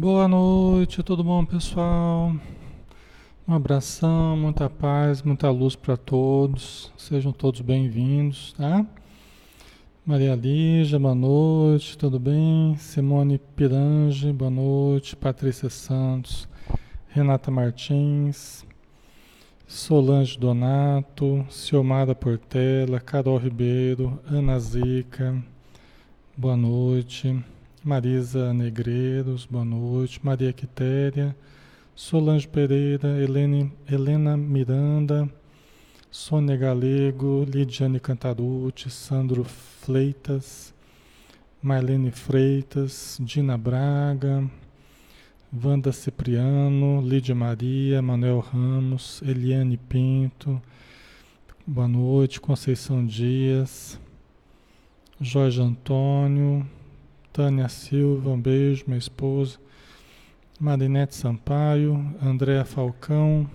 Boa noite, tudo bom, pessoal? Um abração, muita paz, muita luz para todos. Sejam todos bem-vindos, tá? Maria Lígia, boa noite, tudo bem? Simone Pirange, boa noite. Patrícia Santos, Renata Martins, Solange Donato, Ciomara Portela, Carol Ribeiro, Ana Zica, boa noite. Marisa Negreiros, boa noite. Maria Quitéria, Solange Pereira, Helene, Helena Miranda, Sônia Galego, Lidiane Cantarucci, Sandro Fleitas, Marlene Freitas, Dina Braga, Wanda Cipriano, Lídia Maria, Manuel Ramos, Eliane Pinto, boa noite, Conceição Dias, Jorge Antônio, Tânia Silva, um beijo, minha esposa. Marinete Sampaio, Andréa Falcão.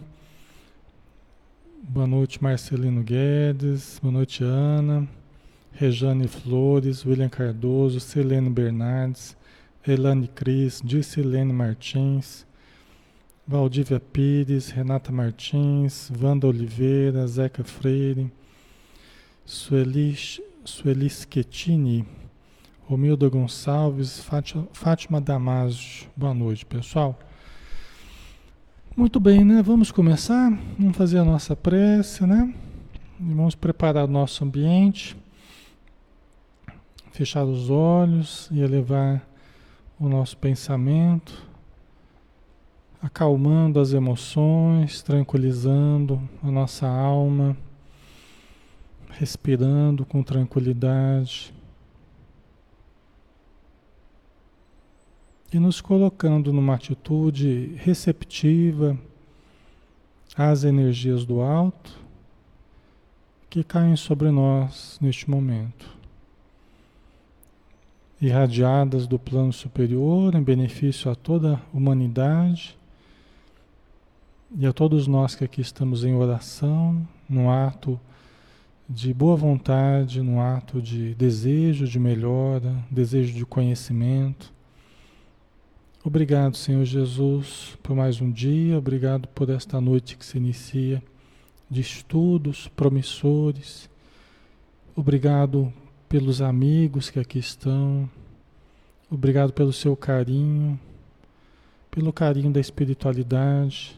Boa noite, Marcelino Guedes. Boa noite, Ana. Rejane Flores, William Cardoso, Selene Bernardes, Elane Cris, Dicilene Martins, Valdívia Pires, Renata Martins, Wanda Oliveira, Zeca Freire, Sueli, Sueli Schettini, Romilda Gonçalves, Fátima Damasio. Boa noite, pessoal. Muito bem, né? Vamos começar. Vamos fazer a nossa prece, né? E vamos preparar o nosso ambiente. Fechar os olhos e elevar o nosso pensamento, acalmando as emoções, tranquilizando a nossa alma, respirando com tranquilidade e nos colocando numa atitude receptiva às energias do alto que caem sobre nós neste momento. Irradiadas do plano superior em benefício a toda a humanidade e a todos nós que aqui estamos em oração, no ato de boa vontade, no ato de desejo de melhora, desejo de conhecimento Obrigado, Senhor Jesus, por mais um dia, obrigado por esta noite que se inicia de estudos promissores. Obrigado pelos amigos que aqui estão. Obrigado pelo seu carinho, pelo carinho da espiritualidade,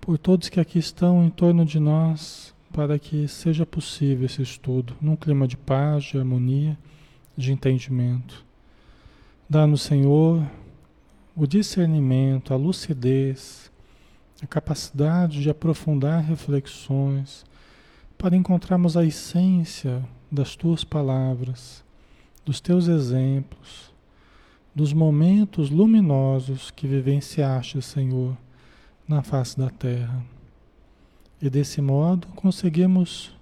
por todos que aqui estão em torno de nós, para que seja possível esse estudo num clima de paz, de harmonia, de entendimento. Dá-nos, Senhor, o discernimento, a lucidez, a capacidade de aprofundar reflexões para encontrarmos a essência das tuas palavras, dos teus exemplos, dos momentos luminosos que vivenciaste, Senhor, na face da terra. E desse modo conseguimos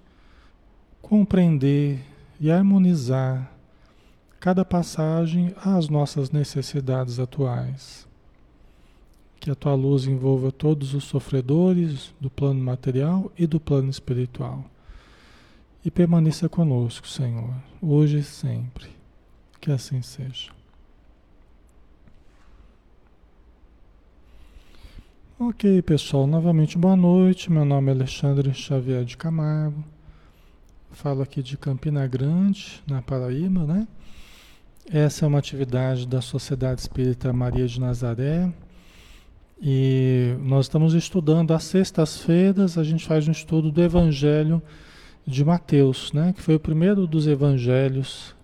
compreender e harmonizar cada passagem às nossas necessidades atuais. Que a tua luz envolva todos os sofredores do plano material e do plano espiritual. E permaneça conosco, Senhor, hoje e sempre. Que assim seja. Ok, pessoal, novamente boa noite. Meu nome é Alexandre Xavier de Camargo. Falo aqui de Campina Grande, na Paraíba, né? Essa é uma atividade da Sociedade Espírita Maria de Nazaré. E nós estamos estudando às sextas-feiras, a gente faz um estudo do Evangelho de Mateus, né? que foi o primeiro dos evangelhos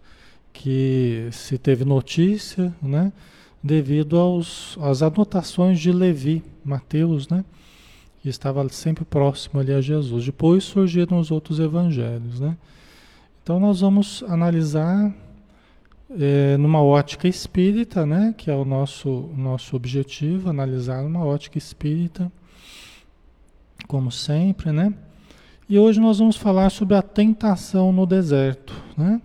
que se teve notícia, né? devido aos, às anotações de Levi, Mateus, né? que estava sempre próximo ali a Jesus. Depois surgiram os outros evangelhos. Né? Então nós vamos analisar é, numa ótica espírita, né, que é o nosso, nosso objetivo, analisar numa ótica espírita, como sempre, né? E hoje nós vamos falar sobre a tentação no deserto, né?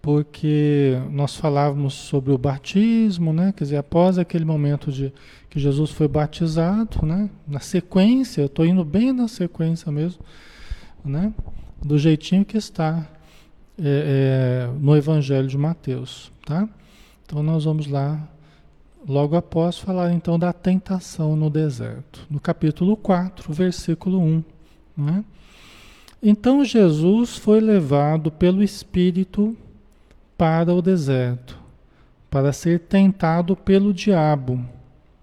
Porque nós falávamos sobre o batismo, né? Quer dizer, após aquele momento de que Jesus foi batizado, né? Na sequência, eu estou indo bem na sequência mesmo, né? Do jeitinho que está é, é, no Evangelho de Mateus, tá? Então nós vamos lá logo após falar então da tentação no deserto, no capítulo 4, versículo 1. Né? Então Jesus foi levado pelo Espírito para o deserto, para ser tentado pelo diabo.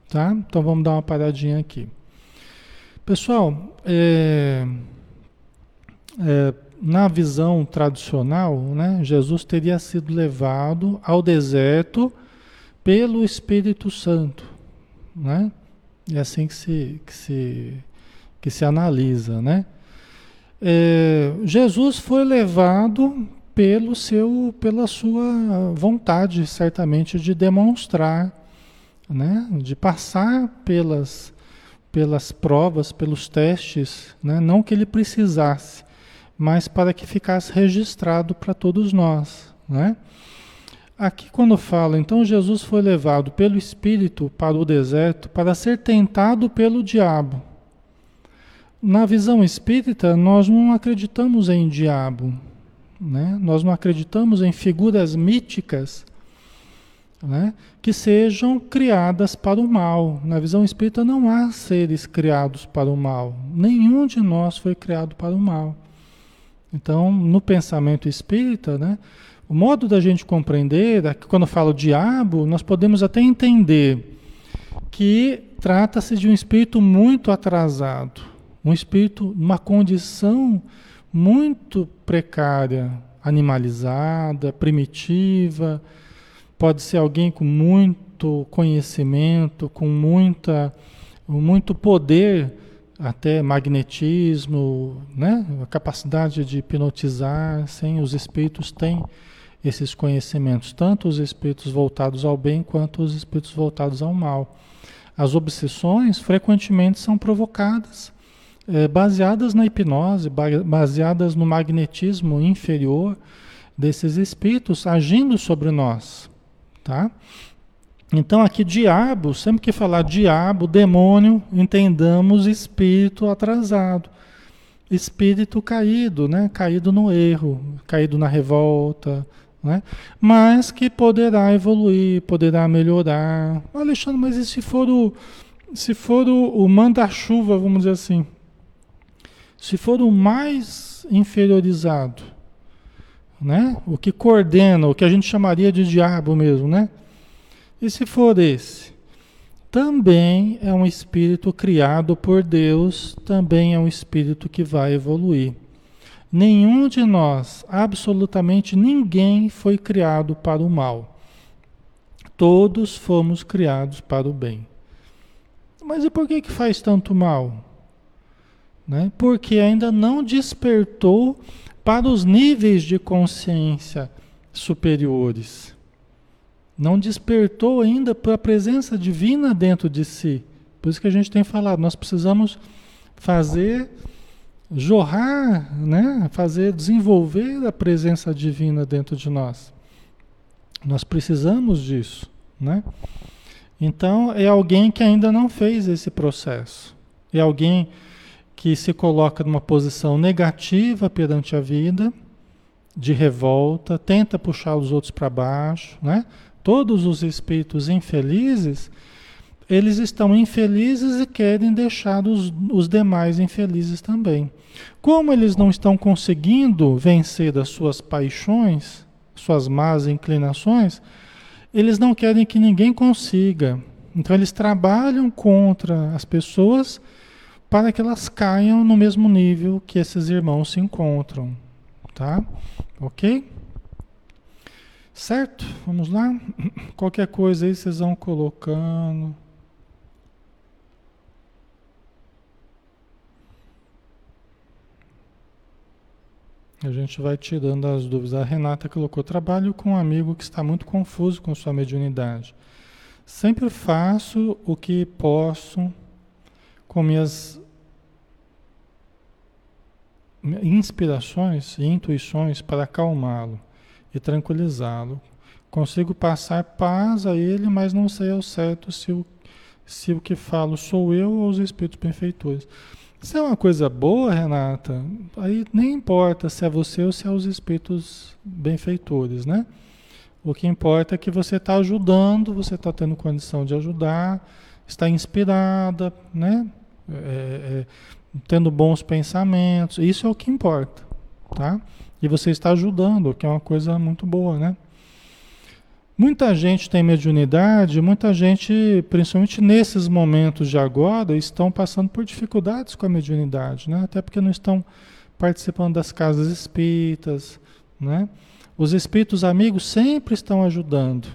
Tá? Então vamos dar uma paradinha aqui. Pessoal, é, é, na visão tradicional, né, Jesus teria sido levado ao deserto pelo Espírito Santo. Né? É assim que se, que se, que se analisa. Né? É, Jesus foi levado pelo seu, pela sua vontade, certamente, de demonstrar, né? de passar pelas, pelas provas, pelos testes, né? não que ele precisasse, mas para que ficasse registrado para todos nós. Né? Aqui, quando fala, então Jesus foi levado pelo Espírito para o deserto para ser tentado pelo diabo. Na visão espírita, nós não acreditamos em diabo, né? nós não acreditamos em figuras míticas né? que sejam criadas para o mal. Na visão espírita, não há seres criados para o mal. Nenhum de nós foi criado para o mal. Então, no pensamento espírita, né? O modo da gente compreender, é que quando eu falo diabo, nós podemos até entender que trata-se de um espírito muito atrasado, um espírito, uma condição muito precária, animalizada, primitiva. Pode ser alguém com muito conhecimento, com muita, muito poder, até magnetismo, né? a capacidade de hipnotizar, sim, os espíritos têm esses conhecimentos, tanto os espíritos voltados ao bem quanto os espíritos voltados ao mal. As obsessões frequentemente são provocadas, é, baseadas na hipnose, baseadas no magnetismo inferior desses espíritos agindo sobre nós, tá? Então aqui diabo, sempre que falar diabo, demônio, entendamos espírito atrasado, espírito caído, né? Caído no erro, caído na revolta, né? mas que poderá evoluir, poderá melhorar. Alexandre, mas e se for o, se for o, o manda-chuva, vamos dizer assim? Se for o mais inferiorizado, né? o que coordena, o que a gente chamaria de diabo mesmo, né? E se for esse? Também é um espírito criado por Deus, também é um espírito que vai evoluir. Nenhum de nós, absolutamente ninguém, foi criado para o mal. Todos fomos criados para o bem. Mas e por que, que faz tanto mal? Né? Porque ainda não despertou para os níveis de consciência superiores. Não despertou ainda para a presença divina dentro de si. Por isso que a gente tem falado, nós precisamos fazer jorrar, né? fazer desenvolver a presença divina dentro de nós. Nós precisamos disso, né? Então é alguém que ainda não fez esse processo. É alguém que se coloca numa posição negativa perante a vida, de revolta, tenta puxar os outros para baixo, né? Todos os espíritos infelizes, eles estão infelizes e querem deixar os, os demais infelizes também. Como eles não estão conseguindo vencer das suas paixões, suas más inclinações, eles não querem que ninguém consiga. Então eles trabalham contra as pessoas para que elas caiam no mesmo nível que esses irmãos se encontram, tá? OK? Certo? Vamos lá? Qualquer coisa aí vocês vão colocando. A gente vai tirando as dúvidas. A Renata colocou: trabalho com um amigo que está muito confuso com sua mediunidade. Sempre faço o que posso com minhas inspirações e intuições para acalmá-lo e tranquilizá-lo. Consigo passar paz a ele, mas não sei ao certo se o, se o que falo sou eu ou os espíritos benfeitores. Se é uma coisa boa, Renata, aí nem importa se é você ou se é os espíritos benfeitores, né? O que importa é que você está ajudando, você está tendo condição de ajudar, está inspirada, né? É, é, tendo bons pensamentos. Isso é o que importa, tá? E você está ajudando, que é uma coisa muito boa, né? Muita gente tem mediunidade, muita gente, principalmente nesses momentos de agora, estão passando por dificuldades com a mediunidade, né? Até porque não estão participando das casas espíritas, né? Os espíritos amigos sempre estão ajudando,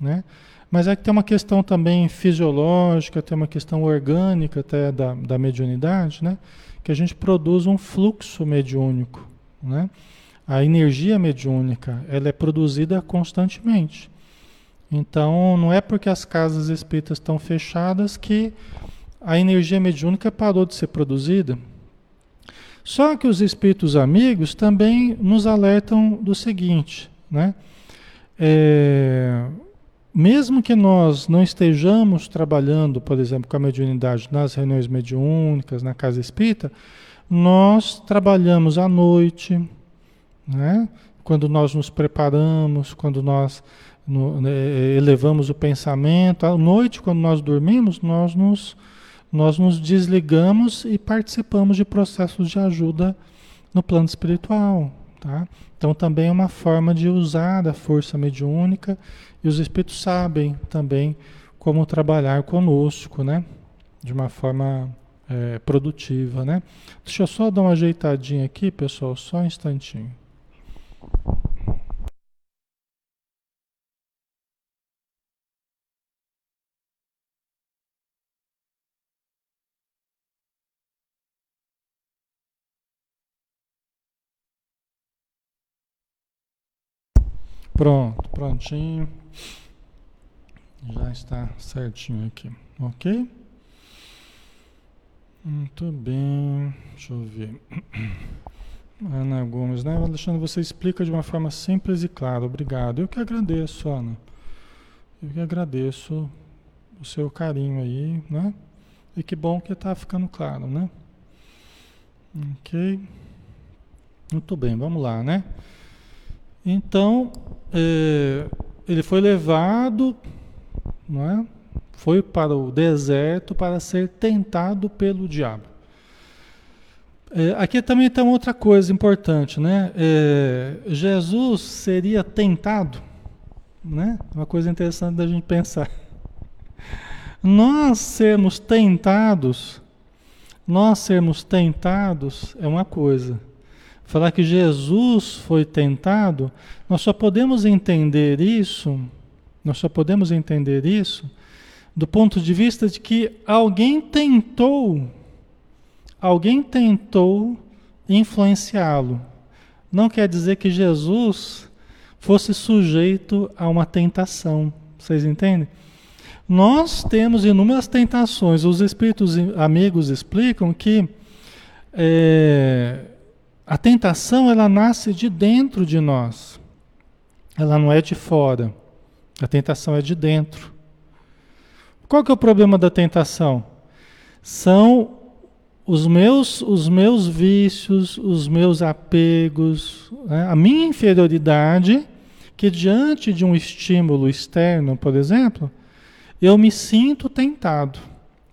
né? Mas é que tem uma questão também fisiológica, tem uma questão orgânica até da, da mediunidade, né? Que a gente produz um fluxo mediúnico, né? A energia mediúnica, ela é produzida constantemente. Então, não é porque as casas espíritas estão fechadas que a energia mediúnica parou de ser produzida. Só que os espíritos amigos também nos alertam do seguinte, né? É, mesmo que nós não estejamos trabalhando, por exemplo, com a mediunidade nas reuniões mediúnicas, na casa espírita, nós trabalhamos à noite, né? quando nós nos preparamos, quando nós no, né, elevamos o pensamento. À noite, quando nós dormimos, nós nos, nós nos desligamos e participamos de processos de ajuda no plano espiritual. Tá? Então, também é uma forma de usar a força mediúnica e os espíritos sabem também como trabalhar conosco, né? De uma forma é, produtiva, né? Deixa eu só dar uma ajeitadinha aqui, pessoal, só um instantinho. Pronto, prontinho. Já está certinho aqui, ok? Muito bem, deixa eu ver. Ana Gomes, né? Alexandre, você explica de uma forma simples e clara. Obrigado. Eu que agradeço, Ana. Eu que agradeço o seu carinho aí, né? E que bom que está ficando claro, né? Ok. Muito bem, vamos lá, né? Então, é, ele foi levado, é? foi para o deserto para ser tentado pelo diabo. É, aqui também tem outra coisa importante, né? É, Jesus seria tentado, né? Uma coisa interessante da gente pensar. Nós sermos tentados, nós sermos tentados é uma coisa falar que Jesus foi tentado, nós só podemos entender isso, nós só podemos entender isso do ponto de vista de que alguém tentou, alguém tentou influenciá-lo. Não quer dizer que Jesus fosse sujeito a uma tentação. Vocês entendem? Nós temos inúmeras tentações. Os espíritos amigos explicam que é, a tentação ela nasce de dentro de nós. Ela não é de fora. A tentação é de dentro. Qual que é o problema da tentação? São os meus, os meus vícios, os meus apegos, né? a minha inferioridade, que diante de um estímulo externo, por exemplo, eu me sinto tentado.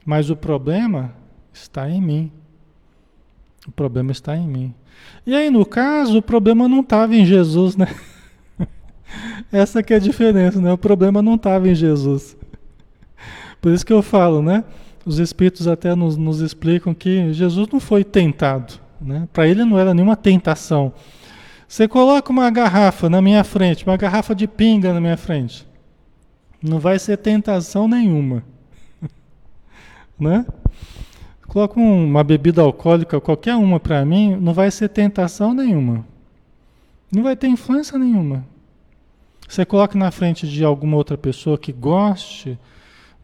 Mas o problema está em mim. O problema está em mim. E aí, no caso, o problema não estava em Jesus, né? Essa que é a diferença, né? O problema não estava em Jesus. Por isso que eu falo, né? Os espíritos até nos, nos explicam que Jesus não foi tentado, né? Para ele não era nenhuma tentação. Você coloca uma garrafa na minha frente, uma garrafa de pinga na minha frente, não vai ser tentação nenhuma, né? Coloca uma bebida alcoólica, qualquer uma para mim, não vai ser tentação nenhuma. Não vai ter influência nenhuma. Você coloca na frente de alguma outra pessoa que goste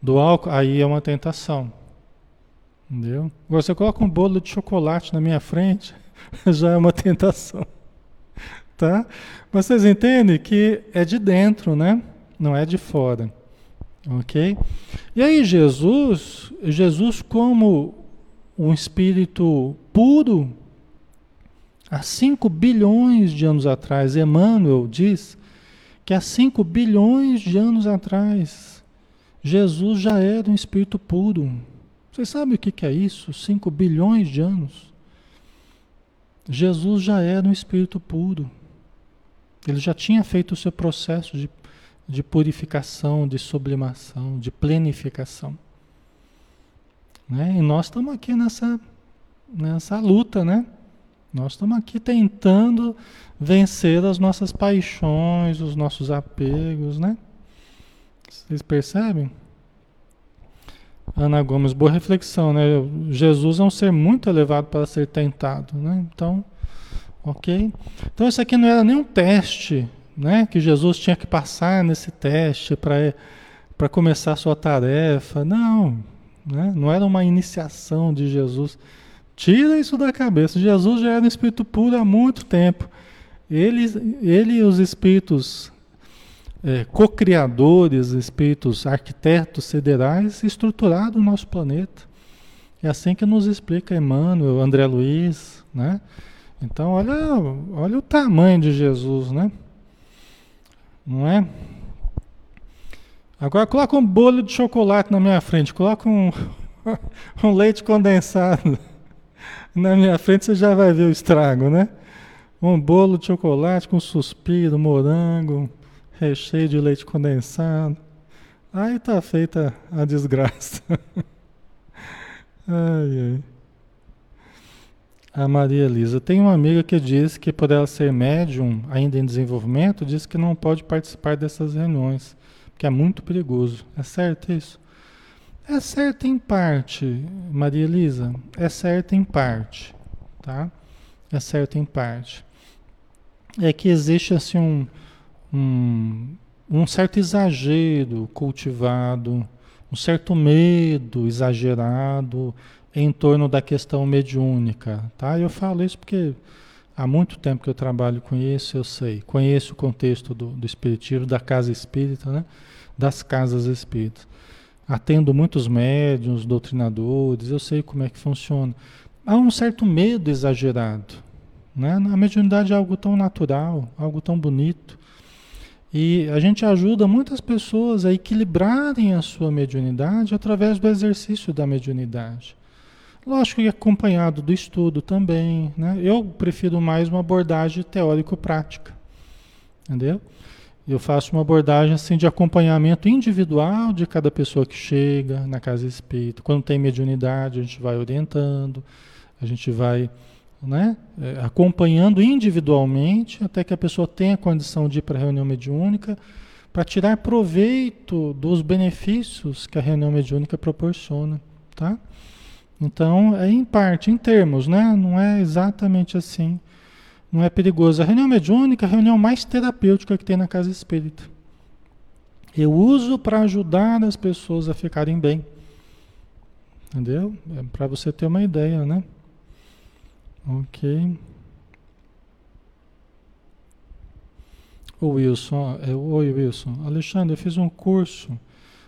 do álcool, aí é uma tentação. Entendeu? Agora você coloca um bolo de chocolate na minha frente, já é uma tentação. Tá? Mas vocês entendem que é de dentro, né? Não é de fora. OK? E aí Jesus, Jesus como um espírito puro, há 5 bilhões de anos atrás, Emmanuel diz que há 5 bilhões de anos atrás, Jesus já era um espírito puro. Vocês sabem o que é isso? 5 bilhões de anos. Jesus já era um espírito puro. Ele já tinha feito o seu processo de, de purificação, de sublimação, de plenificação. Né? E nós estamos aqui nessa, nessa luta, né? Nós estamos aqui tentando vencer as nossas paixões, os nossos apegos, né? Vocês percebem? Ana Gomes, boa reflexão, né? Jesus é um ser muito elevado para ser tentado, né? Então, ok? Então isso aqui não era nem um teste, né? Que Jesus tinha que passar nesse teste para começar a sua tarefa. Não, né? Não era uma iniciação de Jesus. Tira isso da cabeça. Jesus já era um espírito puro há muito tempo. Ele, ele e os espíritos é, co-criadores, espíritos arquitetos siderais estruturaram o nosso planeta. É assim que nos explica Emmanuel, André Luiz, né? Então, olha, olha o tamanho de Jesus, né? Não é? Agora coloca um bolo de chocolate na minha frente, coloca um, um leite condensado na minha frente, você já vai ver o estrago, né? Um bolo de chocolate com suspiro, morango, recheio de leite condensado. Aí tá feita a desgraça. ai, ai. A Maria Elisa. Tem uma amiga que diz que por ela ser médium, ainda em desenvolvimento, diz que não pode participar dessas reuniões, porque é muito perigoso. É certo isso? É certo em parte, Maria Elisa. É certo em parte, tá? É certo em parte. É que existe assim um um, um certo exagero cultivado, um certo medo exagerado em torno da questão mediúnica, tá? Eu falo isso porque há muito tempo que eu trabalho com isso, eu sei, conheço o contexto do, do espiritismo, da casa espírita, né? Das casas espíritas. Atendo muitos médiums, doutrinadores, eu sei como é que funciona. Há um certo medo exagerado, né? A mediunidade é algo tão natural, algo tão bonito, e a gente ajuda muitas pessoas a equilibrarem a sua mediunidade através do exercício da mediunidade. Lógico que acompanhado do estudo também, né? Eu prefiro mais uma abordagem teórico-prática, entendeu? Eu faço uma abordagem assim de acompanhamento individual de cada pessoa que chega na casa espírita. Quando tem mediunidade, a gente vai orientando, a gente vai né? É, acompanhando individualmente até que a pessoa tenha condição de ir para a reunião mediúnica para tirar proveito dos benefícios que a reunião mediúnica proporciona, tá? Então, é em parte, em termos, né? Não é exatamente assim. Não é perigoso. A reunião mediúnica é a reunião mais terapêutica que tem na casa espírita. Eu uso para ajudar as pessoas a ficarem bem. Entendeu? É para você ter uma ideia, né? Ok. O Wilson, é, oi Wilson. Alexandre, eu fiz um curso,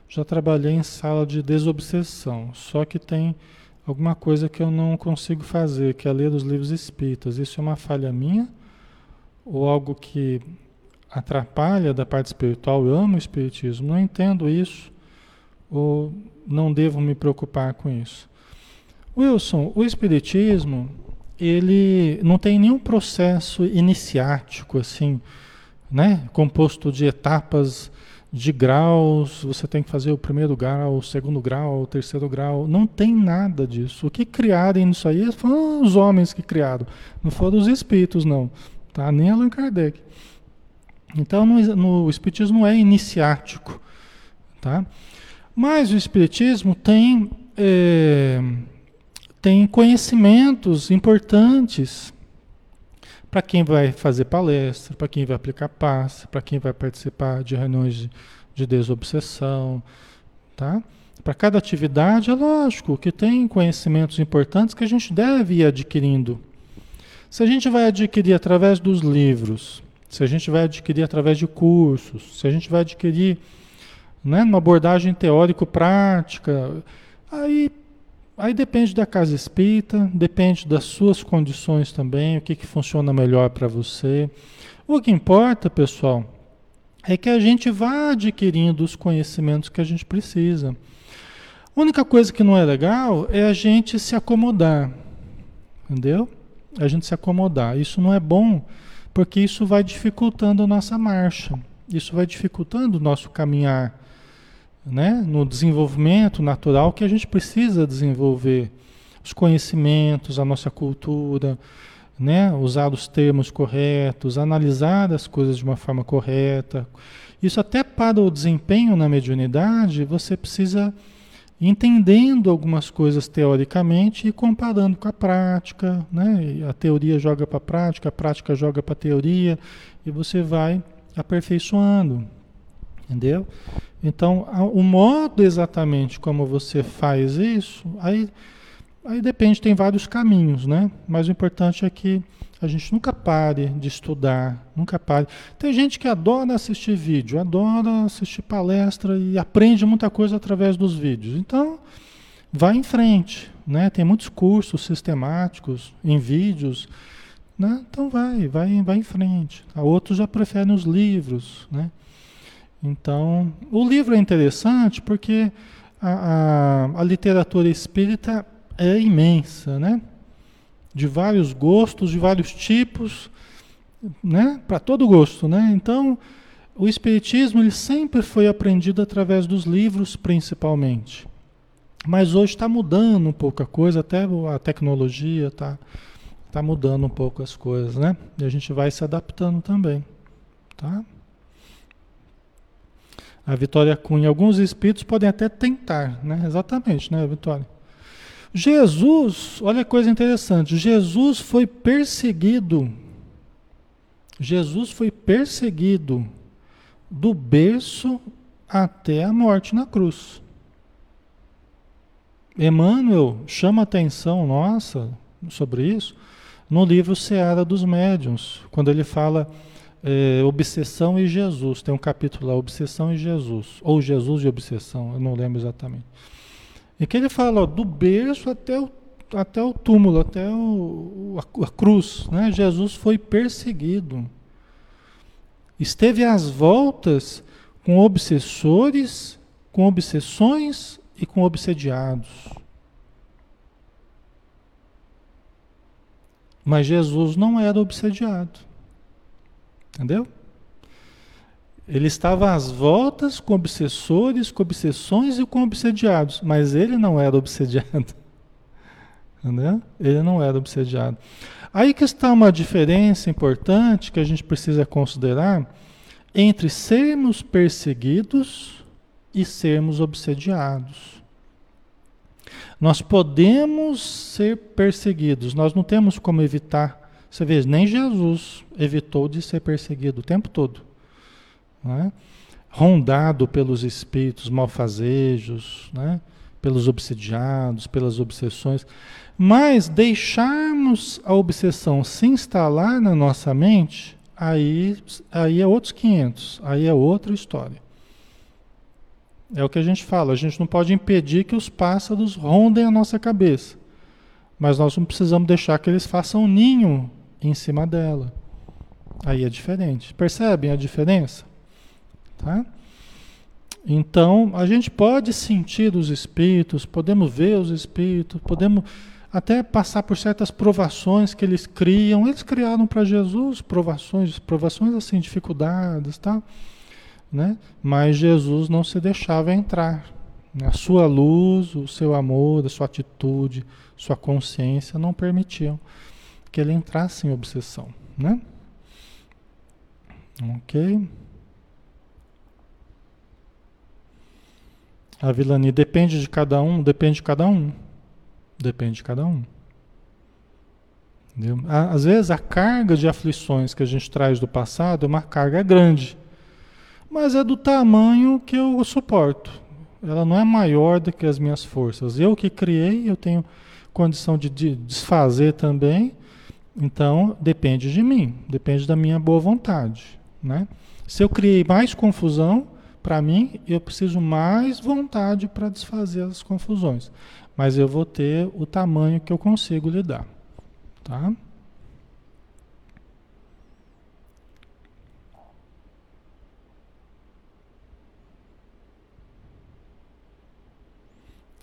já trabalhei em sala de desobsessão, só que tem alguma coisa que eu não consigo fazer, que é ler os livros espíritas. Isso é uma falha minha? Ou algo que atrapalha da parte espiritual? Eu amo o espiritismo, não entendo isso, ou não devo me preocupar com isso? Wilson, o espiritismo ele não tem nenhum processo iniciático assim, né? Composto de etapas de graus, você tem que fazer o primeiro grau, o segundo grau, o terceiro grau, não tem nada disso. O que criaram isso aí foram os homens que criaram, não foram os espíritos não, tá? Nem Allan Kardec. Então no, no, o espiritismo é iniciático, tá? Mas o espiritismo tem é, tem conhecimentos importantes para quem vai fazer palestra, para quem vai aplicar passe, para quem vai participar de reuniões de, de desobsessão, tá? Para cada atividade, é lógico que tem conhecimentos importantes que a gente deve ir adquirindo. Se a gente vai adquirir através dos livros, se a gente vai adquirir através de cursos, se a gente vai adquirir né, uma abordagem teórico-prática, aí Aí depende da casa espírita, depende das suas condições também, o que, que funciona melhor para você. O que importa, pessoal, é que a gente vá adquirindo os conhecimentos que a gente precisa. A única coisa que não é legal é a gente se acomodar. Entendeu? A gente se acomodar. Isso não é bom, porque isso vai dificultando a nossa marcha. Isso vai dificultando o nosso caminhar, né? No desenvolvimento natural que a gente precisa desenvolver os conhecimentos, a nossa cultura, né? Usar os termos corretos, analisar as coisas de uma forma correta. Isso até para o desempenho na mediunidade, você precisa entendendo algumas coisas teoricamente e comparando com a prática, né? A teoria joga para a prática, a prática joga para a teoria e você vai aperfeiçoando, entendeu? Então, o modo exatamente como você faz isso, aí, aí depende, tem vários caminhos, né? Mas o importante é que a gente nunca pare de estudar, nunca pare. Tem gente que adora assistir vídeo, adora assistir palestra e aprende muita coisa através dos vídeos. Então, vai em frente, né? Tem muitos cursos sistemáticos em vídeos, né? Então vai, vai, vai em frente. Outros já preferem os livros, né? Então, o livro é interessante porque a, a, a literatura espírita é imensa, né? de vários gostos, de vários tipos, né? Para todo gosto, né? Então, o espiritismo ele sempre foi aprendido através dos livros, principalmente. Mas hoje está mudando um pouco a coisa, até a tecnologia está tá mudando um pouco as coisas, né? E a gente vai se adaptando também, tá? A Vitória Cunha, alguns espíritos podem até tentar, né? Exatamente, né, Vitória? Jesus, olha que coisa interessante, Jesus foi perseguido. Jesus foi perseguido do berço até a morte na cruz. Emmanuel chama atenção nossa sobre isso no livro Seara dos Médiuns, quando ele fala é, Obsessão e Jesus. Tem um capítulo lá, Obsessão e Jesus, ou Jesus e Obsessão, eu não lembro exatamente. E que ele fala, ó, do berço até o, até o túmulo, até o, a, a cruz. Né? Jesus foi perseguido. Esteve às voltas com obsessores, com obsessões e com obsediados. Mas Jesus não era obsediado. Entendeu? Ele estava às voltas com obsessores, com obsessões e com obsediados, mas ele não era obsediado. Entendeu? Ele não era obsediado. Aí que está uma diferença importante que a gente precisa considerar entre sermos perseguidos e sermos obsediados. Nós podemos ser perseguidos, nós não temos como evitar. Você vê, nem Jesus evitou de ser perseguido o tempo todo né? rondado pelos espíritos malfazejos, né? pelos obsediados, pelas obsessões, mas deixarmos a obsessão se instalar na nossa mente, aí, aí é outros 500, aí é outra história. É o que a gente fala, a gente não pode impedir que os pássaros rondem a nossa cabeça, mas nós não precisamos deixar que eles façam ninho em cima dela. Aí é diferente. Percebem a diferença? Tá? Então, a gente pode sentir os espíritos, podemos ver os espíritos, podemos até passar por certas provações que eles criam. Eles criaram para Jesus provações, provações assim, dificuldades, tá? Né? Mas Jesus não se deixava entrar. A sua luz, o seu amor, a sua atitude, sua consciência não permitiam que ele entrasse em obsessão, né? Ok? A vilania depende de cada um, depende de cada um. Depende de cada um. Entendeu? Às vezes a carga de aflições que a gente traz do passado é uma carga grande, mas é do tamanho que eu suporto. Ela não é maior do que as minhas forças. Eu que criei, eu tenho condição de, de desfazer também. Então depende de mim, depende da minha boa vontade, né? Se eu criei mais confusão, para mim, eu preciso mais vontade para desfazer as confusões. Mas eu vou ter o tamanho que eu consigo lidar. Tá?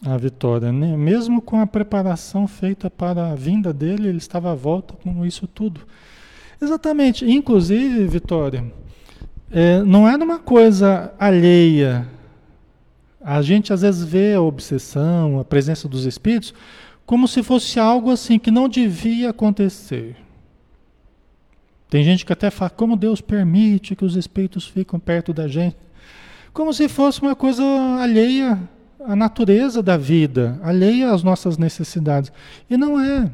A vitória. Né? Mesmo com a preparação feita para a vinda dele, ele estava à volta com isso tudo. Exatamente. Inclusive, Vitória, é, não era uma coisa alheia. A gente às vezes vê a obsessão, a presença dos espíritos, como se fosse algo assim que não devia acontecer. Tem gente que até fala, como Deus permite que os espíritos fiquem perto da gente? Como se fosse uma coisa alheia à natureza da vida, alheia às nossas necessidades. E não é.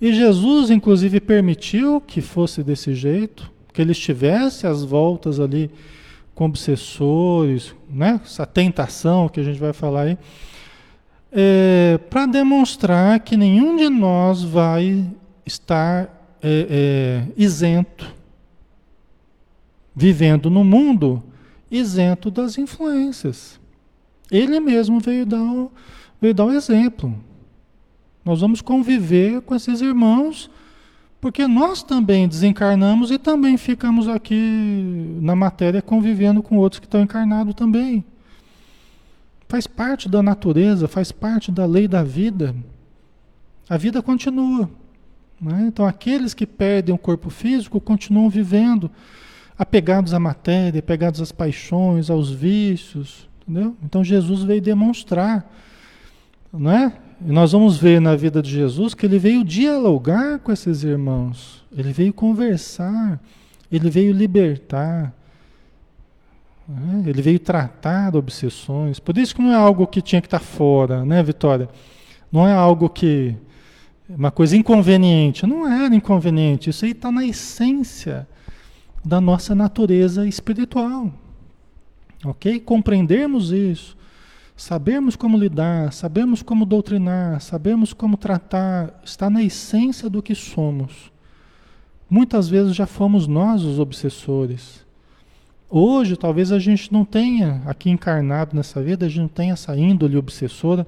E Jesus, inclusive, permitiu que fosse desse jeito, que ele estivesse às voltas ali com obsessores, né? essa tentação que a gente vai falar aí, é, para demonstrar que nenhum de nós vai estar é, é, isento, vivendo no mundo isento das influências. Ele mesmo veio dar o, veio dar o exemplo. Nós vamos conviver com esses irmãos, porque nós também desencarnamos e também ficamos aqui na matéria convivendo com outros que estão encarnados também. Faz parte da natureza, faz parte da lei da vida. A vida continua. Né? Então, aqueles que perdem o corpo físico continuam vivendo apegados à matéria, apegados às paixões, aos vícios. Entendeu? Então, Jesus veio demonstrar. Não é? E nós vamos ver na vida de Jesus que ele veio dialogar com esses irmãos, ele veio conversar, ele veio libertar, né? ele veio tratar obsessões. Por isso que não é algo que tinha que estar fora, né, Vitória? Não é algo que. uma coisa inconveniente. Não era inconveniente, isso aí está na essência da nossa natureza espiritual. Ok? Compreendermos isso Sabemos como lidar, sabemos como doutrinar, sabemos como tratar, está na essência do que somos. Muitas vezes já fomos nós os obsessores. Hoje, talvez a gente não tenha, aqui encarnado nessa vida, a gente não tenha essa índole obsessora,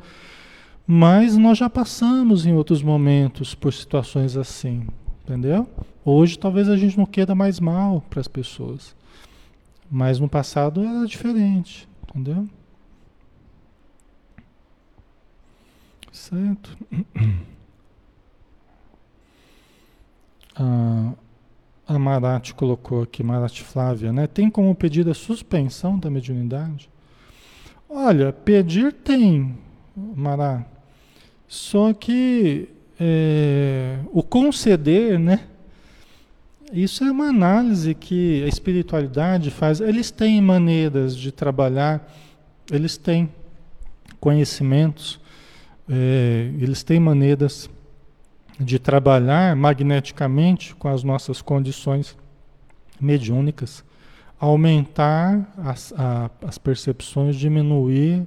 mas nós já passamos em outros momentos por situações assim, entendeu? Hoje, talvez a gente não queira mais mal para as pessoas, mas no passado era diferente, entendeu? Certo? A, a Marate colocou aqui, Marate Flávia, né? Tem como pedir a suspensão da mediunidade? Olha, pedir tem, Mará. Só que é, o conceder, né? Isso é uma análise que a espiritualidade faz. Eles têm maneiras de trabalhar, eles têm conhecimentos é, eles têm maneiras de trabalhar magneticamente com as nossas condições mediúnicas, aumentar as, a, as percepções, diminuir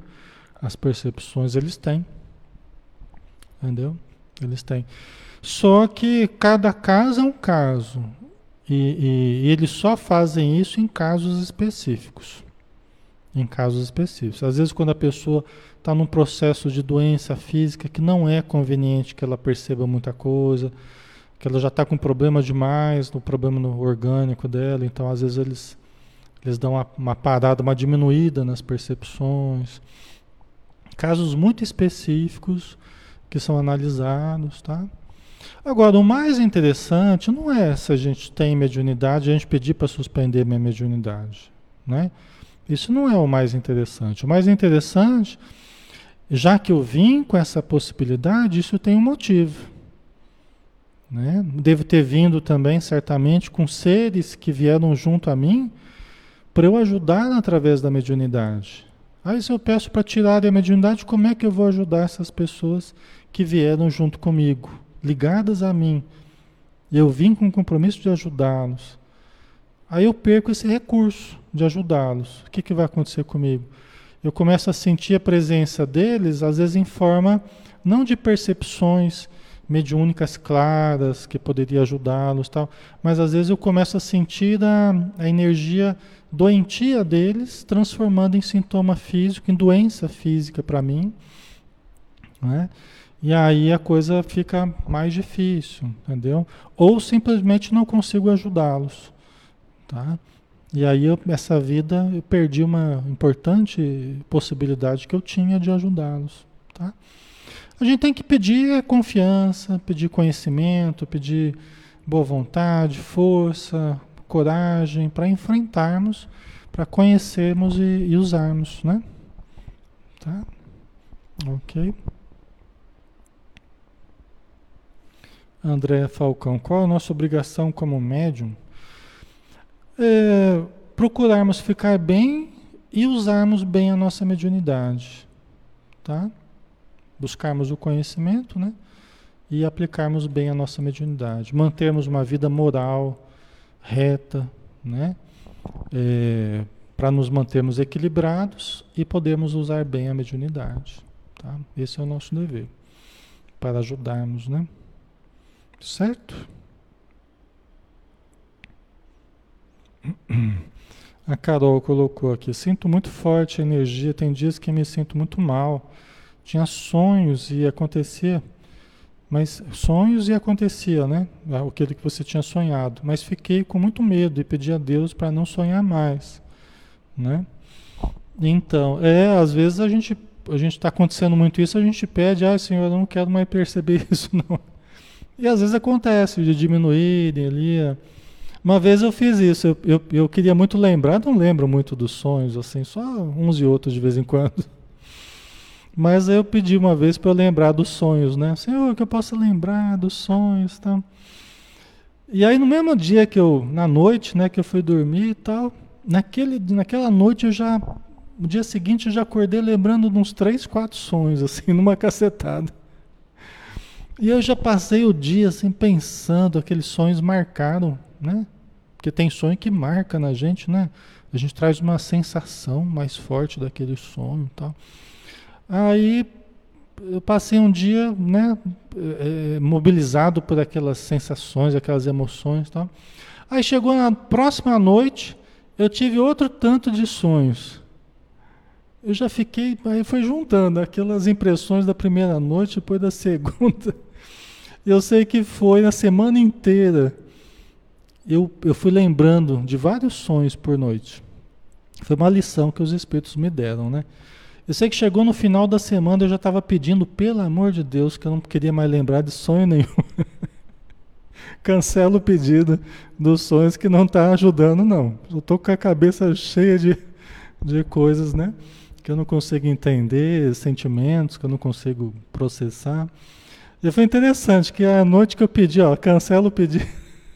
as percepções, eles têm. Entendeu? Eles têm. Só que cada caso é um caso. E, e, eles só fazem isso em casos específicos. Em casos específicos. Às vezes, quando a pessoa está num processo de doença física que não é conveniente que ela perceba muita coisa, que ela já está com problema demais, no problema no orgânico dela, então às vezes eles, eles dão uma, uma parada, uma diminuída nas percepções. Casos muito específicos que são analisados, tá? Agora, o mais interessante não é se a gente tem mediunidade, a gente pedir para suspender minha mediunidade, né? Isso não é o mais interessante. O mais interessante já que eu vim com essa possibilidade, isso tem um motivo. Né? Devo ter vindo também, certamente, com seres que vieram junto a mim para eu ajudar através da mediunidade. Aí, se eu peço para tirar a mediunidade, como é que eu vou ajudar essas pessoas que vieram junto comigo, ligadas a mim? Eu vim com o compromisso de ajudá-los. Aí eu perco esse recurso de ajudá-los. O que, que vai acontecer comigo? eu começo a sentir a presença deles, às vezes em forma não de percepções mediúnicas claras que poderia ajudá-los, tal, mas às vezes eu começo a sentir a, a energia doentia deles transformando em sintoma físico, em doença física para mim, né? E aí a coisa fica mais difícil, entendeu? Ou simplesmente não consigo ajudá-los, tá? E aí eu, essa vida eu perdi uma importante possibilidade que eu tinha de ajudá-los, tá? A gente tem que pedir confiança, pedir conhecimento, pedir boa vontade, força, coragem para enfrentarmos, para conhecermos e, e, usarmos, né? Tá? Ok. André Falcão, qual a nossa obrigação como médium? É, procurarmos ficar bem e usarmos bem a nossa mediunidade, tá? Buscarmos o conhecimento, né? E aplicarmos bem a nossa mediunidade. Mantermos uma vida moral, reta, né? É, para nos mantermos equilibrados e podermos usar bem a mediunidade, tá? Esse é o nosso dever, para ajudarmos, né? Certo? A Carol colocou aqui: sinto muito forte a energia, tem dias que me sinto muito mal. Tinha sonhos e acontecia, mas sonhos e acontecia, né? Aquilo que você tinha sonhado. Mas fiquei com muito medo e pedi a Deus para não sonhar mais, né? Então, é, às vezes a gente a gente está acontecendo muito isso, a gente pede, ah, Senhor, eu não quero mais perceber isso, não. E às vezes acontece de diminuírem ali. Uma vez eu fiz isso, eu, eu, eu, queria muito lembrar, não lembro muito dos sonhos, assim, só uns e outros de vez em quando. Mas eu pedi uma vez para eu lembrar dos sonhos, né? Senhor, que eu possa lembrar dos sonhos tal. E aí no mesmo dia que eu, na noite, né, que eu fui dormir e tal, naquele, naquela noite eu já, no dia seguinte eu já acordei lembrando de uns três, quatro sonhos, assim, numa cacetada. E eu já passei o dia assim pensando, aqueles sonhos marcaram, né? Porque tem sonho que marca na gente, né? A gente traz uma sensação mais forte daquele sonho e tal. Aí eu passei um dia, né, é, mobilizado por aquelas sensações, aquelas emoções e tal. Aí chegou na próxima noite, eu tive outro tanto de sonhos. Eu já fiquei, aí foi juntando aquelas impressões da primeira noite, depois da segunda. Eu sei que foi na semana inteira eu, eu fui lembrando de vários sonhos por noite. Foi uma lição que os espíritos me deram, né? Eu sei que chegou no final da semana eu já estava pedindo, pelo amor de Deus, que eu não queria mais lembrar de sonho nenhum. Cancela o pedido dos sonhos que não está ajudando, não. Eu estou com a cabeça cheia de, de coisas, né? Que eu não consigo entender, sentimentos que eu não consigo processar. E foi interessante que a noite que eu pedi, ó, cancela o pedido.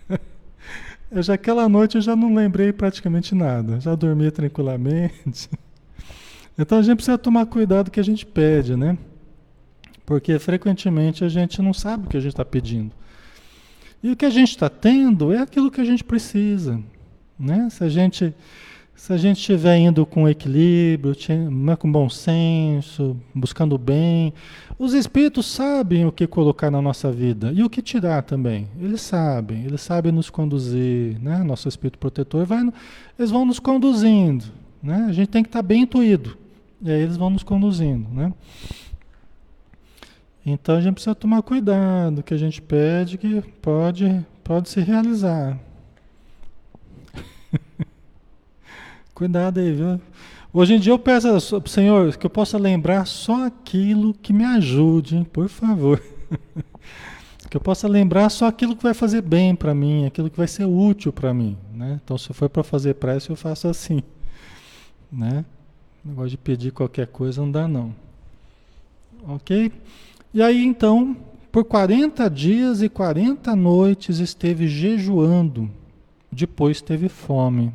Eu já aquela noite eu já não lembrei praticamente nada, já dormi tranquilamente. Então a gente precisa tomar cuidado que a gente pede, né? Porque frequentemente a gente não sabe o que a gente está pedindo. E o que a gente está tendo é aquilo que a gente precisa, né? Se a gente se a gente estiver indo com equilíbrio, né, com bom senso, buscando bem, os espíritos sabem o que colocar na nossa vida e o que tirar também. Eles sabem, eles sabem nos conduzir, né? Nosso espírito protetor vai, eles vão nos conduzindo, né? A gente tem que estar bem intuído. E aí eles vão nos conduzindo, né? Então a gente precisa tomar cuidado, que a gente pede que pode pode se realizar. Cuidado aí, viu? Hoje em dia eu peço ao Senhor que eu possa lembrar só aquilo que me ajude, hein? por favor. que eu possa lembrar só aquilo que vai fazer bem para mim, aquilo que vai ser útil para mim, né? Então se for para fazer prece eu faço assim, né? Negócio de pedir qualquer coisa não dá não. OK? E aí então, por 40 dias e 40 noites esteve jejuando, depois teve fome.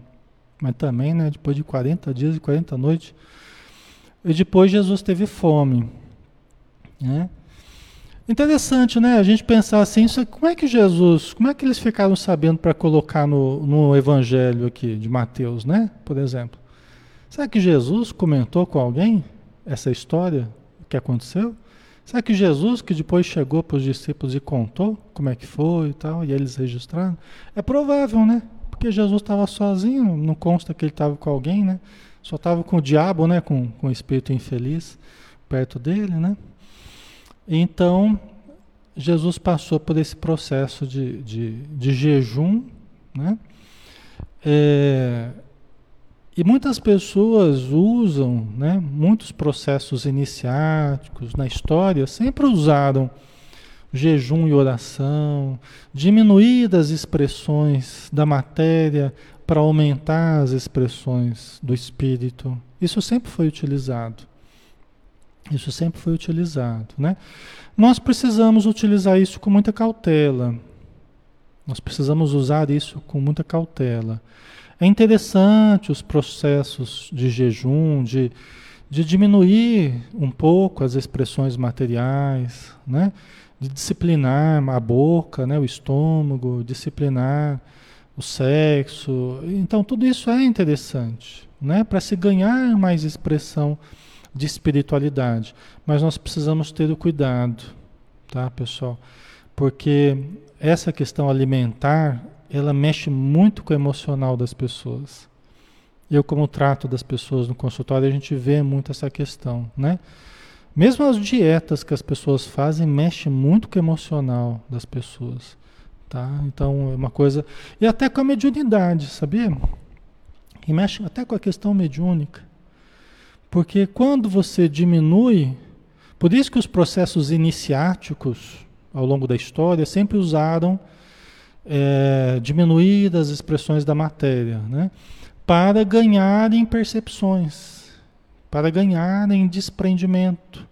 Mas também, né, depois de 40 dias e 40 noites, e depois Jesus teve fome, né? Interessante, né? A gente pensar assim, isso, como é que Jesus, como é que eles ficaram sabendo para colocar no, no evangelho aqui de Mateus, né? Por exemplo. Será que Jesus comentou com alguém essa história que aconteceu? Será que Jesus, que depois chegou para os discípulos e contou como é que foi e tal, e eles registraram? É provável, né? Porque Jesus estava sozinho, não consta que ele estava com alguém, né? Só estava com o diabo, né? Com, com o espírito infeliz perto dele, né? Então, Jesus passou por esse processo de, de, de jejum, né? É, E muitas pessoas usam, né, muitos processos iniciáticos na história sempre usaram jejum e oração, diminuir as expressões da matéria para aumentar as expressões do espírito. Isso sempre foi utilizado. Isso sempre foi utilizado, né? Nós precisamos utilizar isso com muita cautela. Nós precisamos usar isso com muita cautela. É interessante os processos de jejum, de, de diminuir um pouco as expressões materiais, né? De disciplinar a boca, né? o estômago, disciplinar o sexo. Então, tudo isso é interessante né? para se ganhar mais expressão de espiritualidade. Mas nós precisamos ter o cuidado, tá, pessoal? Porque essa questão alimentar ela mexe muito com o emocional das pessoas. Eu, como trato das pessoas no consultório, a gente vê muito essa questão, né? Mesmo as dietas que as pessoas fazem mexe muito com o emocional das pessoas, tá? Então, é uma coisa... E até com a mediunidade, sabia? E mexe até com a questão mediúnica. Porque quando você diminui... Por isso que os processos iniciáticos, ao longo da história, sempre usaram é, diminuir as expressões da matéria, né? para ganhar em percepções, para ganhar em desprendimento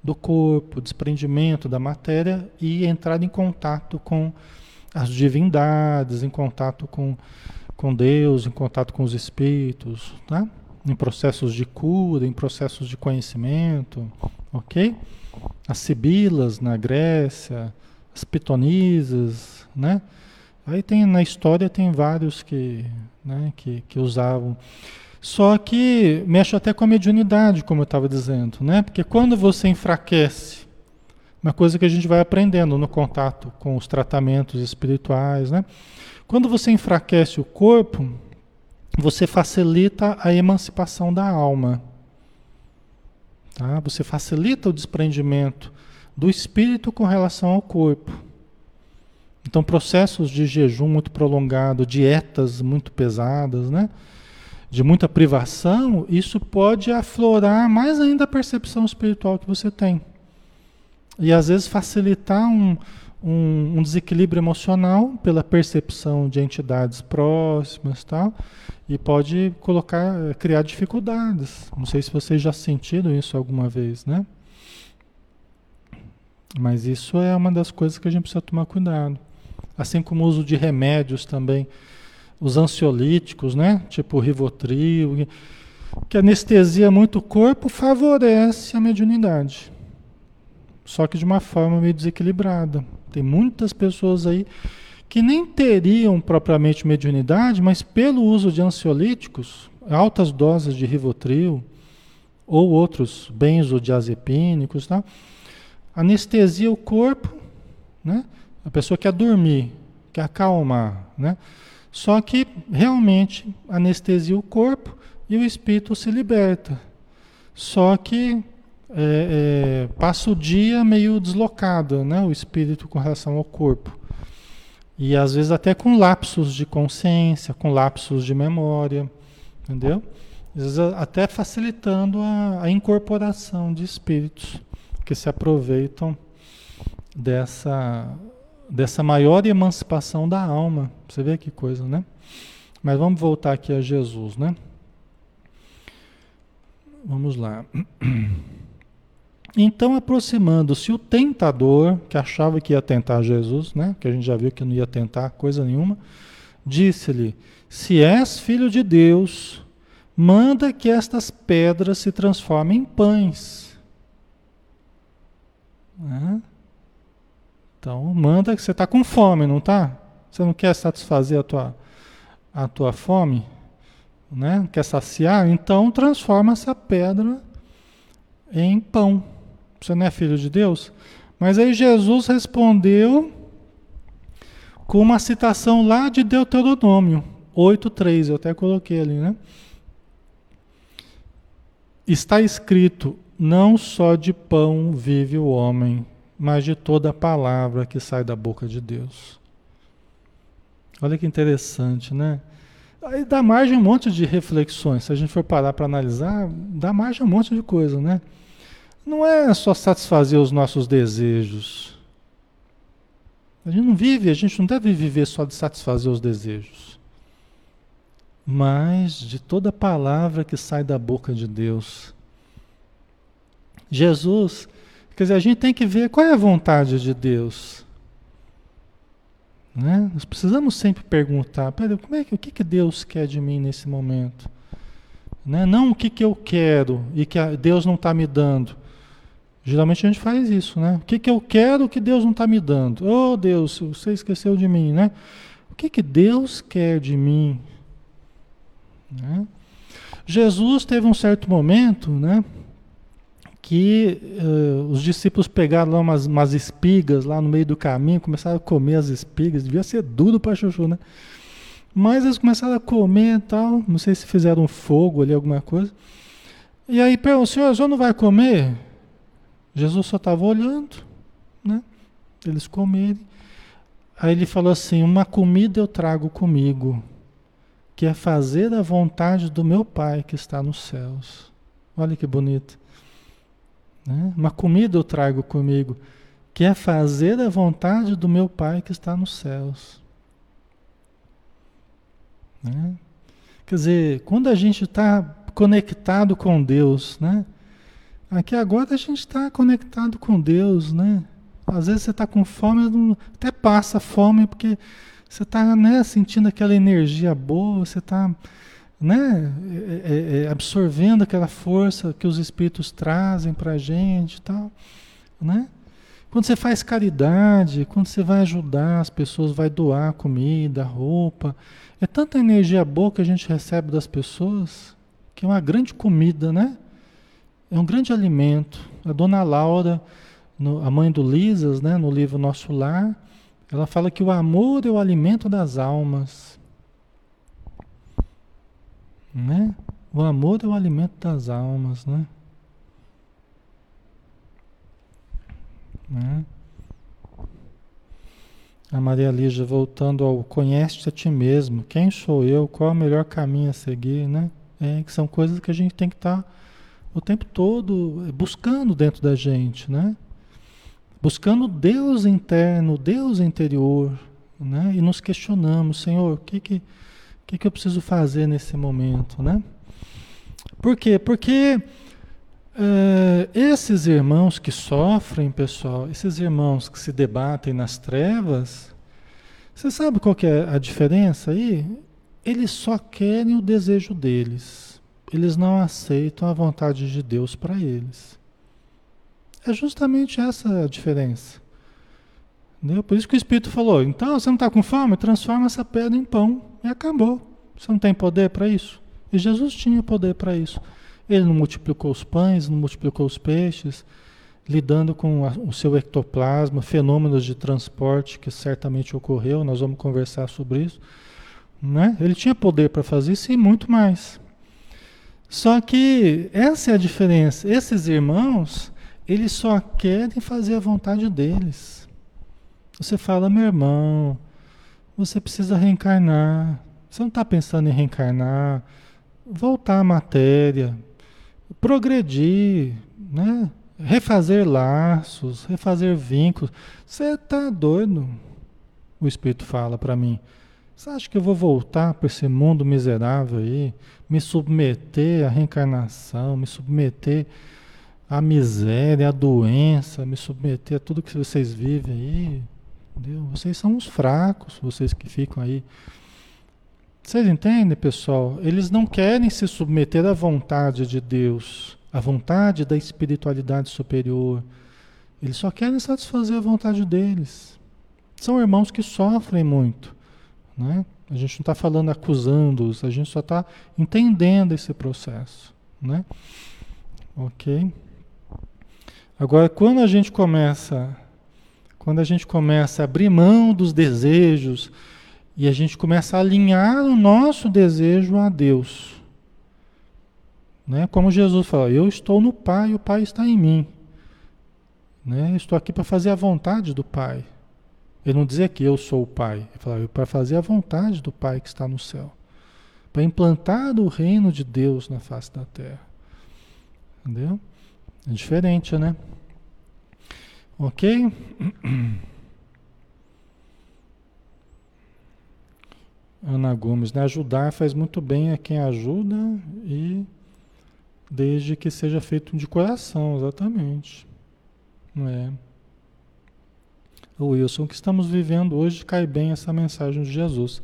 do corpo, desprendimento da matéria e entrar em contato com as divindades, em contato com, com Deus, em contato com os espíritos, tá? em processos de cura, em processos de conhecimento, ok? As sibilas na Grécia, as pitonisas, né? Aí tem na história tem vários que, né, que, que usavam. Só que mexe até com a mediunidade, como eu estava dizendo, né? Porque quando você enfraquece, uma coisa que a gente vai aprendendo no contato com os tratamentos espirituais, né? Quando você enfraquece o corpo, você facilita a emancipação da alma. Tá? Você facilita o desprendimento do espírito com relação ao corpo. Então, processos de jejum muito prolongado, dietas muito pesadas, né? De muita privação, isso pode aflorar mais ainda a percepção espiritual que você tem. E às vezes facilitar um, um, um desequilíbrio emocional pela percepção de entidades próximas tal, e pode colocar, criar dificuldades. Não sei se vocês já sentiram isso alguma vez, né? Mas isso é uma das coisas que a gente precisa tomar cuidado assim como o uso de remédios também, os ansiolíticos, né? Tipo Rivotril, que anestesia muito o corpo, favorece a mediunidade. Só que de uma forma meio desequilibrada. Tem muitas pessoas aí que nem teriam propriamente mediunidade, mas pelo uso de ansiolíticos, altas doses de Rivotril ou outros benzodiazepínicos, tá? anestesia o corpo, né? A pessoa quer dormir, quer acalmar, né? Só que realmente anestesia o corpo e o espírito se liberta. Só que é, é, passa o dia meio deslocado, né? O espírito com relação ao corpo. E às vezes até com lapsos de consciência, com lapsos de memória, entendeu? Às vezes até facilitando a, a incorporação de espíritos que se aproveitam dessa dessa maior emancipação da alma. Você vê que coisa, né? Mas vamos voltar aqui a Jesus, né? Vamos lá. Então, aproximando-se o tentador, que achava que ia tentar Jesus, né? Que a gente já viu que não ia tentar coisa nenhuma, disse-lhe: Se és filho de Deus, manda que estas pedras se transformem em pães. Né? Então, manda que você está com fome, não está? Você não quer satisfazer a tua, a tua fome? Né? Quer saciar? Então, transforma essa pedra em pão. Você não é filho de Deus? Mas aí Jesus respondeu com uma citação lá de Deuteronômio 8:3, eu até coloquei ali, né? Está escrito: não só de pão vive o homem, mas de toda palavra que sai da boca de Deus. Olha que interessante, né? Aí dá margem a um monte de reflexões. Se a gente for parar para analisar, dá margem a um monte de coisa, né? Não é só satisfazer os nossos desejos. A gente não vive, a gente não deve viver só de satisfazer os desejos. Mas de toda palavra que sai da boca de Deus. Jesus, quer dizer, a gente tem que ver qual é a vontade de Deus. Né? Nós precisamos sempre perguntar, peraí, como é que, o que, que Deus quer de mim nesse momento? Né? Não o que, que eu quero e que Deus não está me dando. Geralmente a gente faz isso, né? O que, que eu quero que Deus não está me dando? Oh Deus, você esqueceu de mim, né? O que, que Deus quer de mim? Né? Jesus teve um certo momento, né? Que uh, os discípulos pegaram lá umas, umas, espigas lá no meio do caminho, começaram a comer as espigas, devia ser duro para chuchu, né? Mas eles começaram a comer e tal, não sei se fizeram fogo ali, alguma coisa. E aí perguntou, senhor, o senhor não vai comer? Jesus só estava olhando, né? Eles comerem. Aí ele falou assim, uma comida eu trago comigo, que é fazer a vontade do meu Pai que está nos céus. Olha que bonito. Né? Uma comida eu trago comigo, que é fazer a vontade do meu Pai que está nos céus. Né? Quer dizer, quando a gente está conectado com Deus, né? Aqui agora a gente está conectado com Deus, né? Às vezes você está com fome, até passa fome, porque você está né, sentindo aquela energia boa, você está né, é, é, é, absorvendo aquela força que os espíritos trazem para a gente e tal, né? Quando você faz caridade, quando você vai ajudar as pessoas, vai doar comida, roupa, é tanta energia boa que a gente recebe das pessoas, que é uma grande comida, né? É um grande alimento. A dona Laura, no, a mãe do Lisas, né, no livro Nosso Lar, ela fala que o amor é o alimento das almas. Né? O amor é o alimento das almas, né? né? A Maria Lígia voltando ao conhece a ti mesmo, quem sou eu, qual é o melhor caminho a seguir, né? É, que são coisas que a gente tem que estar tá o tempo todo buscando dentro da gente, né? Buscando Deus interno, Deus interior, né? E nos questionamos, Senhor, o que que o que, que eu preciso fazer nesse momento, né? Por quê? Porque uh, esses irmãos que sofrem, pessoal, esses irmãos que se debatem nas trevas, você sabe qual que é a diferença aí? Eles só querem o desejo deles. Eles não aceitam a vontade de Deus para eles. É justamente essa a diferença. Entendeu? Por isso que o Espírito falou: então você não está com fome? Transforma essa pedra em pão. E acabou. Você não tem poder para isso? E Jesus tinha poder para isso. Ele não multiplicou os pães, não multiplicou os peixes, lidando com a, o seu ectoplasma, fenômenos de transporte que certamente ocorreu, nós vamos conversar sobre isso. Né? Ele tinha poder para fazer isso e muito mais. Só que essa é a diferença. Esses irmãos, eles só querem fazer a vontade deles. Você fala, meu irmão, você precisa reencarnar. Você não está pensando em reencarnar, voltar à matéria, progredir, né? refazer laços, refazer vínculos. Você está doido? O Espírito fala para mim. Você acha que eu vou voltar para esse mundo miserável aí, me submeter à reencarnação, me submeter à miséria, à doença, me submeter a tudo que vocês vivem aí? Entendeu? Vocês são os fracos, vocês que ficam aí. Vocês entendem, pessoal? Eles não querem se submeter à vontade de Deus, à vontade da espiritualidade superior. Eles só querem satisfazer a vontade deles. São irmãos que sofrem muito. Né? A gente não está falando acusando-os, a gente só está entendendo esse processo. Né? Ok? Agora, quando a gente começa quando a gente começa a abrir mão dos desejos e a gente começa a alinhar o nosso desejo a Deus. Né? Como Jesus falou, eu estou no Pai, o Pai está em mim. Né? Estou aqui para fazer a vontade do Pai. Ele não dizia que eu sou o Pai, ele falava para fazer a vontade do Pai que está no céu. para implantar o reino de Deus na face da terra. Entendeu? É diferente, né? Ok? Ana Gomes, né? Ajudar faz muito bem a quem ajuda e desde que seja feito de coração, exatamente. Não é? O Wilson, que estamos vivendo hoje cai bem essa mensagem de Jesus,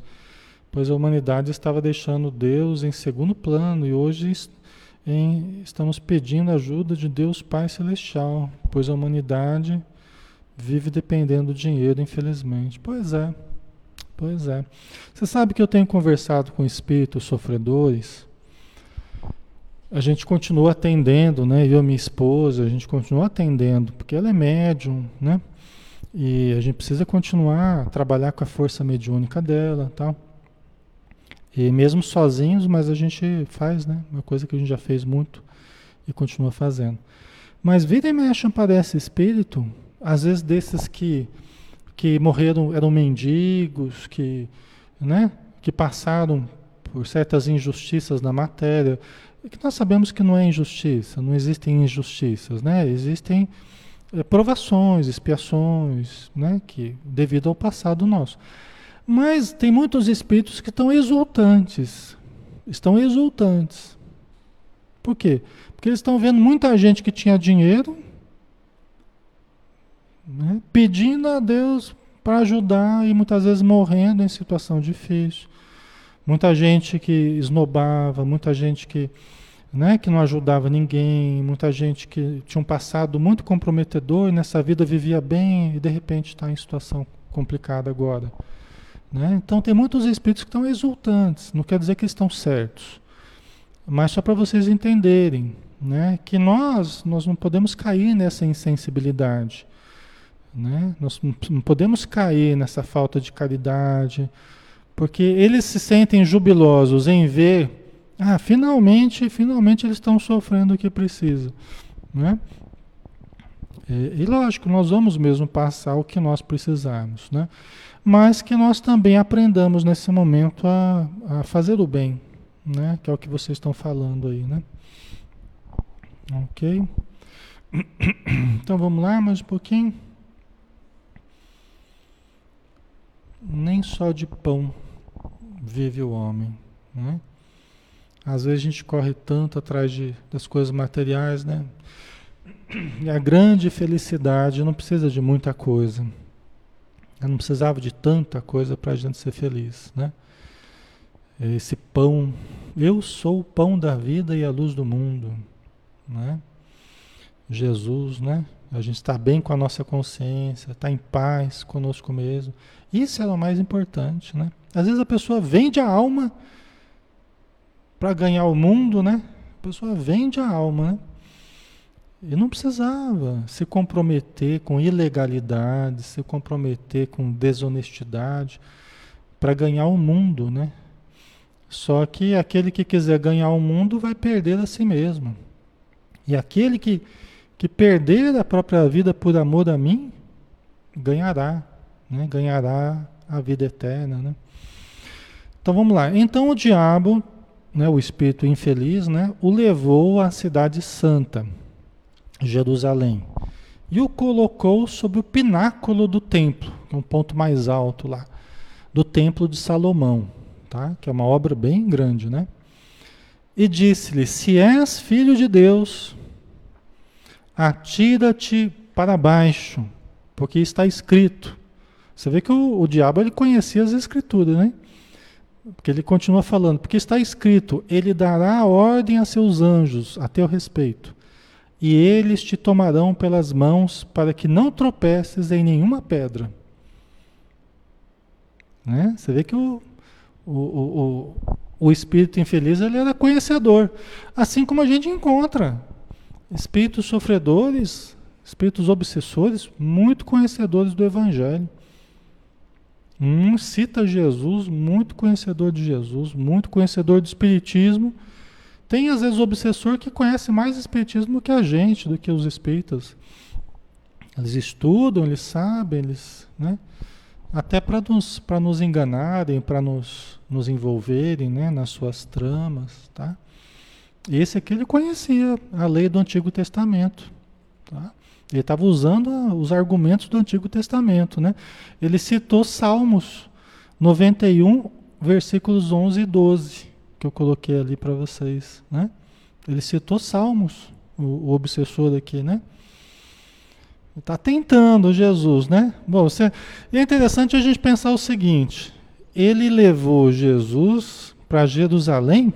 pois a humanidade estava deixando Deus em segundo plano e hoje em, estamos pedindo ajuda de Deus Pai Celestial, pois a humanidade vive dependendo do dinheiro, infelizmente. Pois é. Pois é. Você sabe que eu tenho conversado com espíritos sofredores. A gente continua atendendo, né? Eu e minha esposa, a gente continua atendendo, porque ela é médium, né? E a gente precisa continuar a trabalhar com a força mediúnica dela, tal. E mesmo sozinhos, mas a gente faz, né? Uma coisa que a gente já fez muito e continua fazendo. Mas vida e mexe aparece espírito, às vezes desses que que morreram, eram mendigos, que, né, que passaram por certas injustiças na matéria, que nós sabemos que não é injustiça, não existem injustiças, né? Existem é, provações, expiações, né, que devido ao passado nosso. Mas tem muitos espíritos que estão exultantes, estão exultantes. Por quê? Porque eles estão vendo muita gente que tinha dinheiro, né? pedindo a Deus para ajudar e muitas vezes morrendo em situação difícil. Muita gente que esnobava, muita gente que, né, que não ajudava ninguém, muita gente que tinha um passado muito comprometedor e nessa vida vivia bem e de repente está em situação complicada agora. Né? Então tem muitos espíritos que estão exultantes, não quer dizer que estão certos, mas só para vocês entenderem né, que nós, nós não podemos cair nessa insensibilidade. Né? Nós não podemos cair nessa falta de caridade, porque eles se sentem jubilosos em ver, ah, finalmente, finalmente eles estão sofrendo o que precisa. Né? E, e, lógico, nós vamos mesmo passar o que nós precisarmos, né? Mas que nós também aprendamos nesse momento a, a fazer o bem, né? que é o que vocês estão falando aí. Né? Ok? Então vamos lá, mais um pouquinho. nem só de pão vive o homem, né? Às vezes a gente corre tanto atrás de, das coisas materiais, né? E a grande felicidade não precisa de muita coisa. Eu não precisava de tanta coisa para a gente ser feliz, né? Esse pão, eu sou o pão da vida e a luz do mundo, né? Jesus, né? A gente está bem com a nossa consciência, está em paz conosco mesmo. Isso é o mais importante, né? Às vezes a pessoa vende a alma para ganhar o mundo, né? A pessoa vende a alma, né? E não precisava se comprometer com ilegalidade, se comprometer com desonestidade para ganhar o mundo, né? Só que aquele que quiser ganhar o mundo vai perder a si mesmo. E aquele que que perder a própria vida por amor a mim, ganhará, né? ganhará a vida eterna. Né? Então vamos lá. Então o diabo, né, o espírito infeliz, né, o levou à cidade santa, Jerusalém, e o colocou sobre o pináculo do templo, é um ponto mais alto lá, do templo de Salomão, tá? que é uma obra bem grande, né? E disse-lhe: Se és filho de Deus, atira-te para baixo, porque está escrito. Você vê que o, o diabo ele conhecia as escrituras, né? Porque ele continua falando, porque está escrito, ele dará ordem a seus anjos a teu respeito, e eles te tomarão pelas mãos para que não tropeces em nenhuma pedra. Né? Você vê que o, o, o, o espírito infeliz ele era conhecedor, assim como a gente encontra espíritos sofredores, espíritos obsessores, muito conhecedores do Evangelho. Um cita Jesus, muito conhecedor de Jesus, muito conhecedor do Espiritismo. Tem às vezes o obsessor que conhece mais Espiritismo do que a gente, do que os espíritas. Eles estudam, eles sabem, eles, né? Até para nos, nos enganarem, para nos, nos envolverem né? nas suas tramas. Tá? Esse aqui ele conhecia a lei do Antigo Testamento. Tá? Ele estava usando os argumentos do Antigo Testamento. Né? Ele citou Salmos 91, versículos 11 e 12, que eu coloquei ali para vocês. Né? Ele citou Salmos, o, o obsessor aqui, né? Está tentando Jesus, né? Bom, você... é interessante a gente pensar o seguinte: ele levou Jesus para Jerusalém,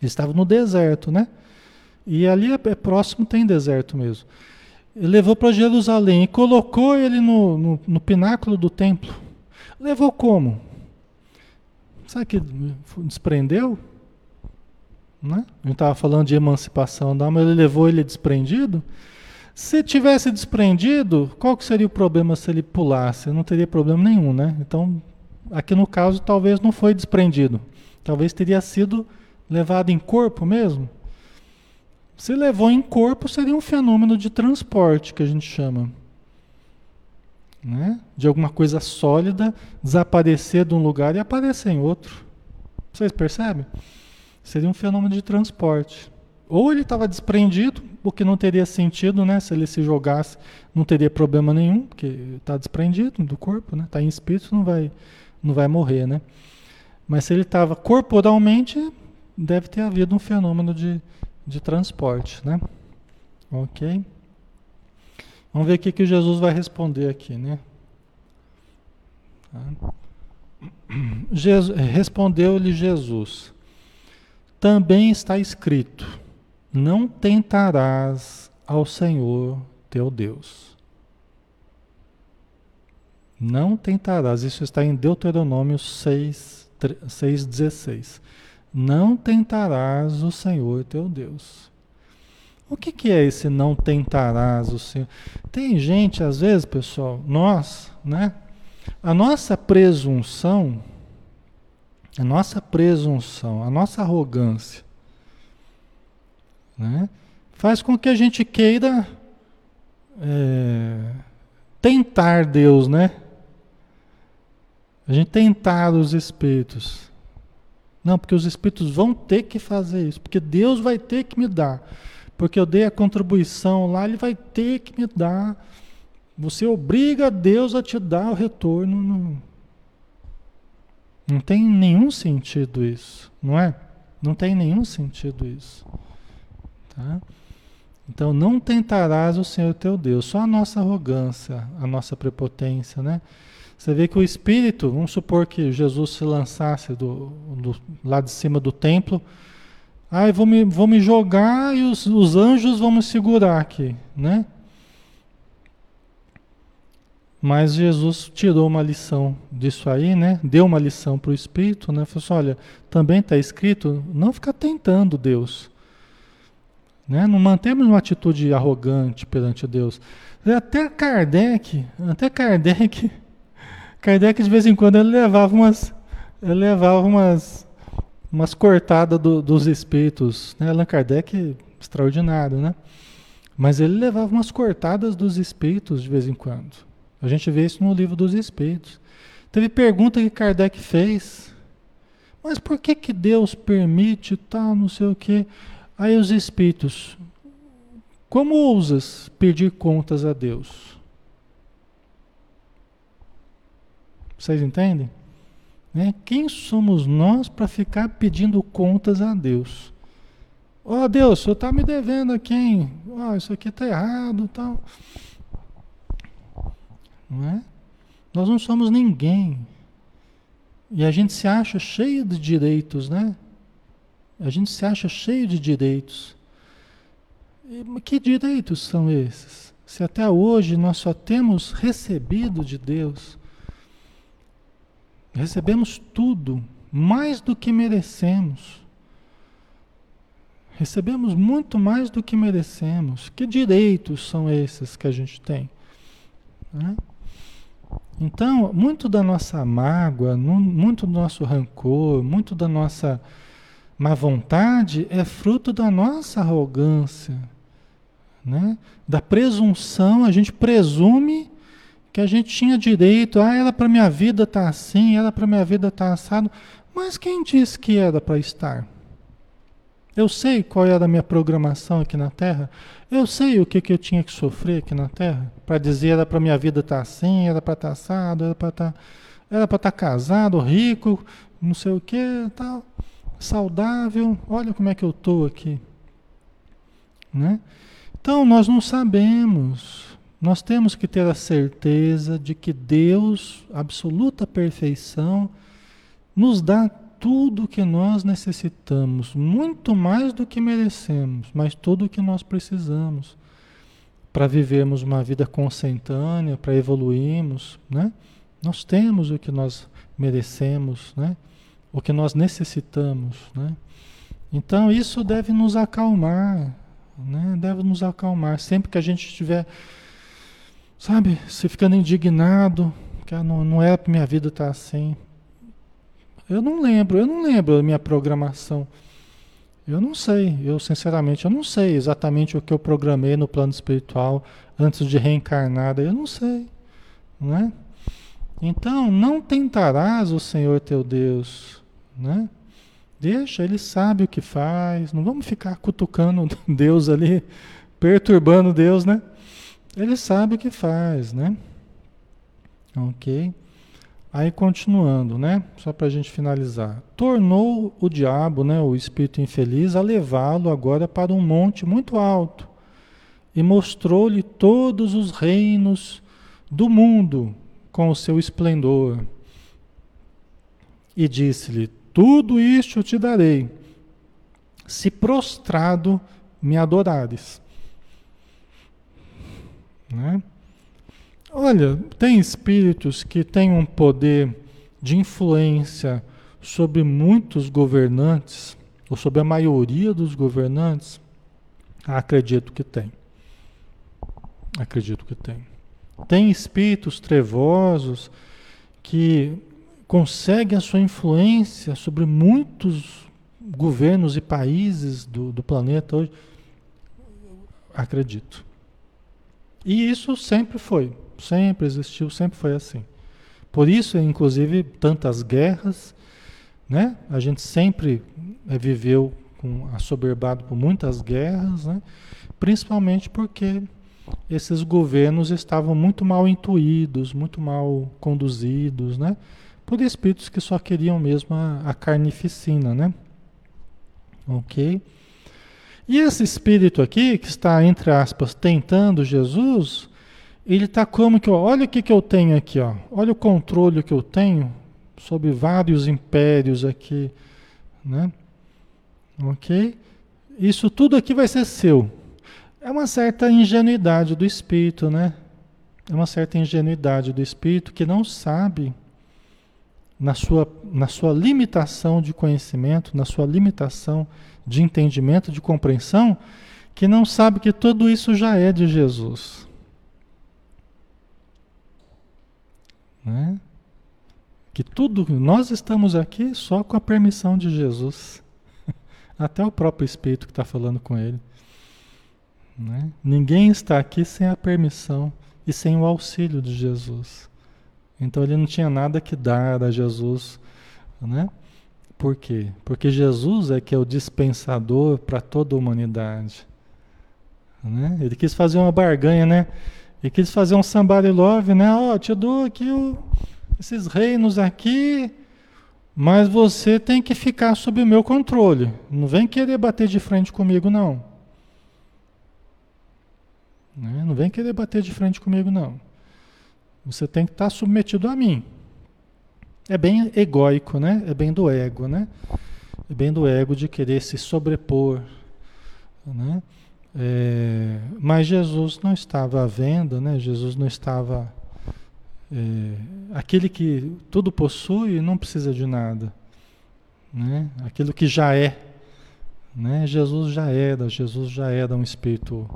ele estava no deserto, né? E ali é, é próximo, tem deserto mesmo. Ele levou para Jerusalém e colocou ele no, no, no, pináculo do templo. Levou como? Sabe que desprendeu? Né? A gente estava falando de emancipação da alma, ele levou ele desprendido. Se tivesse desprendido, qual que seria o problema se ele pulasse? Não teria problema nenhum, né? Então, aqui no caso, talvez não foi desprendido. Talvez teria sido levado em corpo mesmo. Se levou em corpo, seria um fenômeno de transporte que a gente chama. Né? De alguma coisa sólida desaparecer de um lugar e aparecer em outro. Vocês percebem? Seria um fenômeno de transporte. Ou ele estava desprendido, o que não teria sentido, né? Se ele se jogasse, não teria problema nenhum, porque está desprendido do corpo, né? Está em espírito, não vai, não vai morrer, né? Mas se ele estava corporalmente, deve ter havido um fenômeno de, de transporte, né? Ok? Vamos ver o que Jesus vai responder aqui, né? Tá. Respondeu-lhe Jesus: Também está escrito não tentarás ao Senhor teu Deus. Não tentarás, isso está em Deuteronômio 6, 6,16. Não tentarás o Senhor teu Deus. O que, que é esse não tentarás o Senhor? Tem gente, às vezes, pessoal, nós, né? A nossa presunção, a nossa presunção, a nossa arrogância, né? Faz com que a gente queira é, tentar Deus, né? A gente tentar os espíritos. Não, porque os espíritos vão ter que fazer isso, porque Deus vai ter que me dar. Porque eu dei a contribuição lá, ele vai ter que me dar. Você obriga Deus a te dar o retorno. Não, não tem nenhum sentido isso, não é? Não tem nenhum sentido isso. Tá? Então não tentarás o Senhor teu Deus, só a nossa arrogância, a nossa prepotência, né? Você vê que o espírito, vamos supor que Jesus se lançasse do, do lá de cima do templo, ah, vou me, vou me jogar e os, os anjos vão me segurar aqui, né? Mas Jesus tirou uma lição disso aí, né? Deu uma lição para o espírito, né? Falou assim, olha, também está escrito, não ficar tentando Deus. Né? Não mantemos uma atitude arrogante perante Deus. Até Kardec, até Kardec, Kardec de vez em quando ele levava umas, ele levava umas, umas cortadas do, dos espíritos. Né? Allan Kardec, extraordinário, né? Mas ele levava umas cortadas dos espíritos de vez em quando. A gente vê isso no livro dos espíritos. Teve pergunta que Kardec fez. Mas por que que Deus permite tal, não sei o quê? Aí os espíritos, como ousas pedir contas a Deus? Vocês entendem? Né? Quem somos nós para ficar pedindo contas a Deus? Ó oh, Deus, o senhor está me devendo a quem? Oh, isso aqui está errado tal. Não é? Nós não somos ninguém. E a gente se acha cheio de direitos, né? A gente se acha cheio de direitos. E, que direitos são esses? Se até hoje nós só temos recebido de Deus, recebemos tudo, mais do que merecemos. Recebemos muito mais do que merecemos. Que direitos são esses que a gente tem? Né? Então, muito da nossa mágoa, muito do nosso rancor, muito da nossa Má vontade é fruto da nossa arrogância, né? da presunção. A gente presume que a gente tinha direito, ah, era para minha vida tá assim, era para minha vida tá assado, mas quem disse que era para estar? Eu sei qual era a minha programação aqui na Terra. Eu sei o que, que eu tinha que sofrer aqui na Terra. Para dizer era para minha vida estar tá assim, era para estar assado, era para estar, era para estar casado, rico, não sei o que, tal, saudável. Olha como é que eu estou aqui, né? Então nós não sabemos. Nós temos que ter a certeza de que Deus, absoluta perfeição, nos dá tudo o que nós necessitamos, muito mais do que merecemos, mas tudo o que nós precisamos para vivermos uma vida consentânea, para evoluirmos, né? Nós temos o que nós merecemos, né? O que nós necessitamos, né? Então isso deve nos acalmar, né? Deve nos acalmar sempre que a gente estiver Sabe, se ficando indignado, que não, não é para minha vida estar tá assim. Eu não lembro, eu não lembro da minha programação. Eu não sei, eu sinceramente eu não sei exatamente o que eu programei no plano espiritual antes de reencarnar, eu não sei, não é? Então, não tentarás o Senhor teu Deus, né? Deixa, ele sabe o que faz, não vamos ficar cutucando Deus ali, perturbando Deus, né? Ele sabe o que faz, né? Ok. Aí continuando, né? Só para a gente finalizar. Tornou o diabo, né, o espírito infeliz, a levá-lo agora para um monte muito alto e mostrou-lhe todos os reinos do mundo com o seu esplendor. E disse-lhe: Tudo isto te darei, se prostrado me adorares. Né? Olha, tem espíritos que têm um poder de influência sobre muitos governantes, ou sobre a maioria dos governantes? Acredito que tem. Acredito que tem. Tem espíritos trevosos que conseguem a sua influência sobre muitos governos e países do, do planeta hoje? Acredito. E isso sempre foi, sempre existiu, sempre foi assim. Por isso, inclusive, tantas guerras, né? A gente sempre é, viveu com, assoberbado por muitas guerras, né? Principalmente porque esses governos estavam muito mal intuídos, muito mal conduzidos, né? Por espíritos que só queriam mesmo a, a carnificina, né? Ok? E esse espírito aqui, que está, entre aspas, tentando Jesus, ele está como que, ó, olha o que, que eu tenho aqui, ó, olha o controle que eu tenho sobre vários impérios aqui, né? Ok? Isso tudo aqui vai ser seu. É uma certa ingenuidade do espírito, né? É uma certa ingenuidade do espírito que não sabe, na sua, na sua limitação de conhecimento, na sua limitação de entendimento, de compreensão, que não sabe que tudo isso já é de Jesus. Né? Que tudo, nós estamos aqui só com a permissão de Jesus. Até o próprio Espírito que está falando com ele. Né? Ninguém está aqui sem a permissão e sem o auxílio de Jesus. Então ele não tinha nada que dar a Jesus, né? Por quê? Porque Jesus é que é o dispensador para toda a humanidade. Né? Ele quis fazer uma barganha, né? Ele quis fazer um somebody love, né? Ó, oh, te dou aqui o, esses reinos aqui, mas você tem que ficar sob o meu controle. Não vem querer bater de frente comigo, não. Né? Não vem querer bater de frente comigo, não. Você tem que estar submetido a mim. É bem egóico, né? É bem do ego, né? É bem do ego de querer se sobrepor, né? É, mas Jesus não estava à venda, né? Jesus não estava... É, aquele que tudo possui não precisa de nada, né? Aquilo que já é, né? Jesus já era, Jesus já era um espírito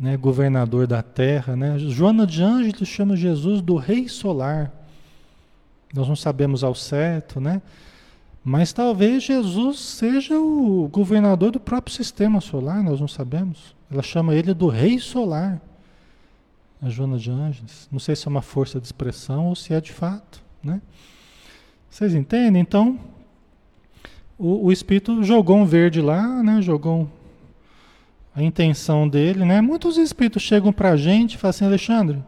né, governador da terra, né? Joana de Ângeles chama Jesus do rei solar, nós não sabemos ao certo, né? Mas talvez Jesus seja o governador do próprio sistema solar, nós não sabemos. Ela chama ele do rei solar. A Joana de Ângeles. Não sei se é uma força de expressão ou se é de fato, né? Vocês entendem? Então, o, o espírito jogou um verde lá, né? Jogou a intenção dele, né? Muitos espíritos chegam para a gente e falam assim, Alexandre,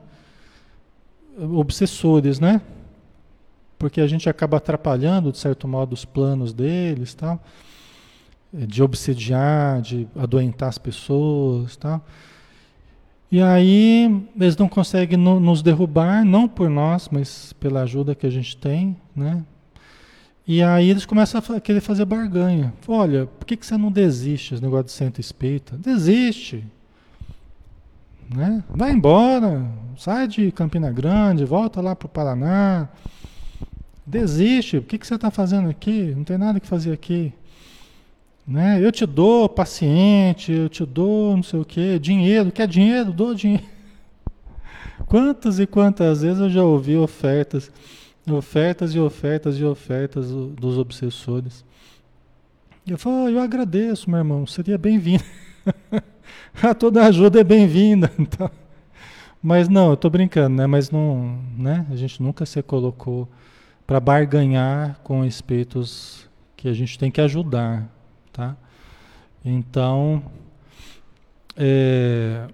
obsessores, né? Porque a gente acaba atrapalhando, de certo modo, os planos deles, tal, de obsediar, de adoentar as pessoas, tal. E aí eles não conseguem no, nos derrubar, não por nós, mas pela ajuda que a gente tem, né? E aí eles começam a querer fazer barganha. Olha, por que, que você não desiste esse negócio de centro espírita? Desiste. Né? Vai embora, sai de Campina Grande, volta lá para o Paraná. Desiste, o que, que você está fazendo aqui? Não tem nada que fazer aqui. Né? Eu te dou paciente, eu te dou não sei o que, dinheiro, quer dinheiro? Dou dinheiro. Quantas e quantas vezes eu já ouvi ofertas Ofertas e ofertas e ofertas dos obsessores. Eu falo, oh, eu agradeço, meu irmão, seria bem-vindo. Toda ajuda é bem-vinda. Então, mas não, eu estou brincando, né? Mas não, né? A gente nunca se colocou para barganhar com espíritos que a gente tem que ajudar, tá? Então, é,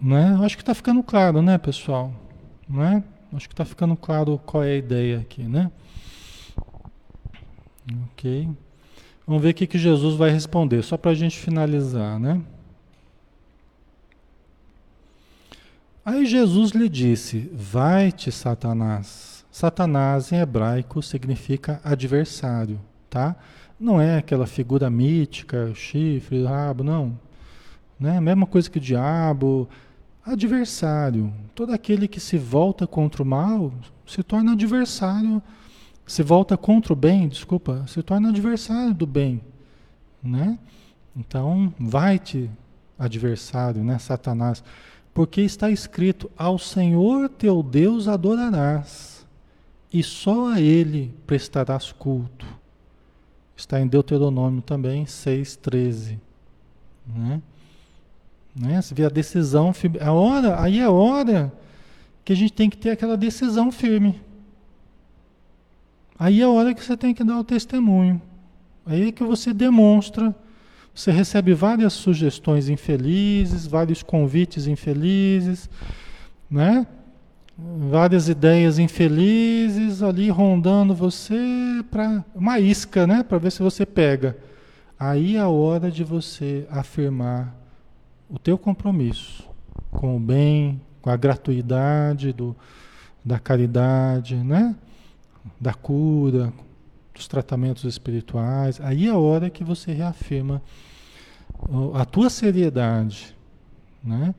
né? Acho que está ficando claro, né, pessoal? Não é? Acho que está ficando claro qual é a ideia aqui, né? Ok. Vamos ver o que, que Jesus vai responder, só para a gente finalizar, né? Aí Jesus lhe disse: Vai-te, Satanás. Satanás em hebraico significa adversário, tá? Não é aquela figura mítica, chifre, rabo, não. Né? Mesma coisa que o diabo, adversário. Todo aquele que se volta contra o mal se torna adversário, se volta contra o bem, desculpa, se torna adversário do bem, né? Então, vai-te adversário, né, Satanás, porque está escrito: ao Senhor teu Deus adorarás e só a ele prestarás culto. Está em Deuteronômio também 6:13, né? Né? Você vê a decisão, a hora, aí é hora que a gente tem que ter aquela decisão firme. Aí é a hora que você tem que dar o testemunho. Aí é que você demonstra, você recebe várias sugestões infelizes, vários convites infelizes, né? Várias ideias infelizes ali rondando você para uma isca, né? Para ver se você pega. Aí é a hora de você afirmar o teu compromisso com o bem, com a gratuidade do, da caridade, né? da cura, dos tratamentos espirituais, aí é a hora que você reafirma a tua seriedade, né?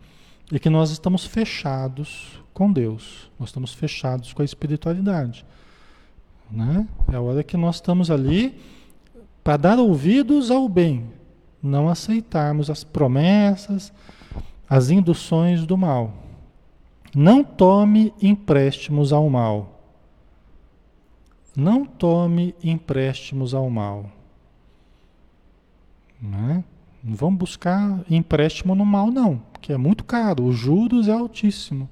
E que nós estamos fechados com Deus, nós estamos fechados com a espiritualidade, né? É a hora que nós estamos ali para dar ouvidos ao bem, não aceitarmos as promessas, as induções do mal. Não tome empréstimos ao mal. Não tome empréstimos ao mal. Né? Não vamos buscar empréstimo no mal, não, porque é muito caro, os juros é altíssimo.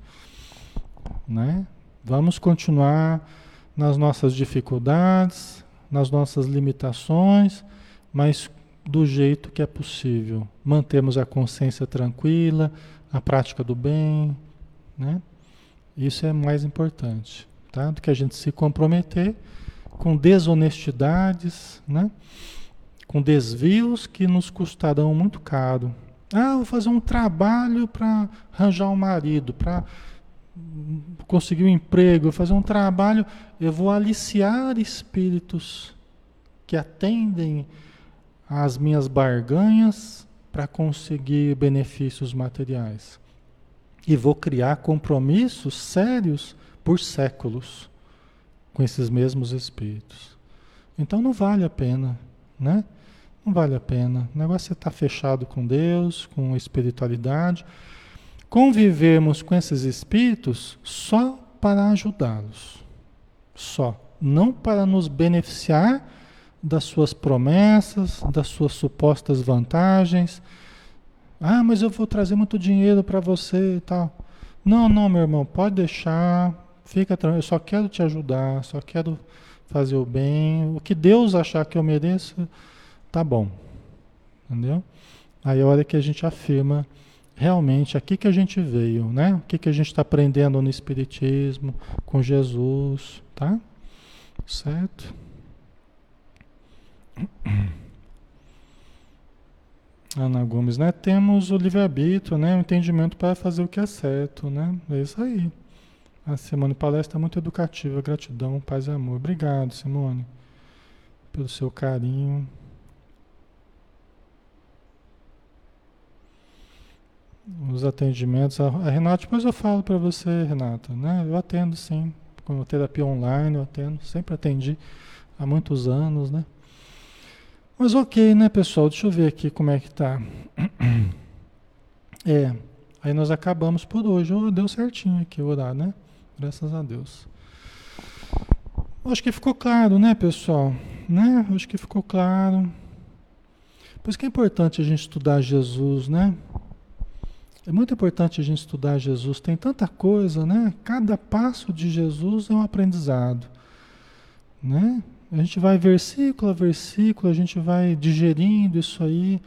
Né? Vamos continuar nas nossas dificuldades, nas nossas limitações, mas do jeito que é possível. Mantemos a consciência tranquila, a prática do bem, né? Isso é mais importante, tá? Do que a gente se comprometer com desonestidades, né? Com desvios que nos custarão muito caro. Ah, vou fazer um trabalho para arranjar um marido, para conseguir um emprego, vou fazer um trabalho, eu vou aliciar espíritos que atendem as minhas barganhas para conseguir benefícios materiais. E vou criar compromissos sérios por séculos com esses mesmos espíritos. Então não vale a pena, né? Não vale a pena. O negócio é estar fechado com Deus, com a espiritualidade. Convivemos com esses espíritos só para ajudá-los. Só. Não para nos beneficiar das suas promessas, das suas supostas vantagens, Ah, mas eu vou trazer muito dinheiro para você e tal. Não, não, meu irmão, pode deixar, fica tranquilo, eu só quero te ajudar, só quero fazer o bem. O que Deus achar que eu mereço, tá bom. Entendeu? Aí é a hora que a gente afirma realmente aqui que a gente veio, né? O que, que a gente está aprendendo no Espiritismo, com Jesus, tá? Certo? Ana Gomes, né? Temos o livre-arbítrio, né? O entendimento para fazer o que é certo, né? É isso aí. A Simone palestra muito educativa. Gratidão, paz e amor. Obrigado, Simone, pelo seu carinho. Os atendimentos. A, Renata, depois eu falo para você, Renata, né? Eu atendo sim. Com terapia online, eu atendo. Sempre atendi há muitos anos, né? Mas ok, né, pessoal? Deixa eu ver aqui como é que tá. É, aí nós acabamos por hoje. Oh, deu certinho aqui o horário, né? Graças a Deus. Acho que ficou claro, né, pessoal? Né? Acho que ficou claro. Por isso que é importante a gente estudar Jesus, né? É muito importante a gente estudar Jesus. Tem tanta coisa, né? Cada passo de Jesus é um aprendizado, né? A gente vai versículo a versículo, a gente vai digerindo isso aí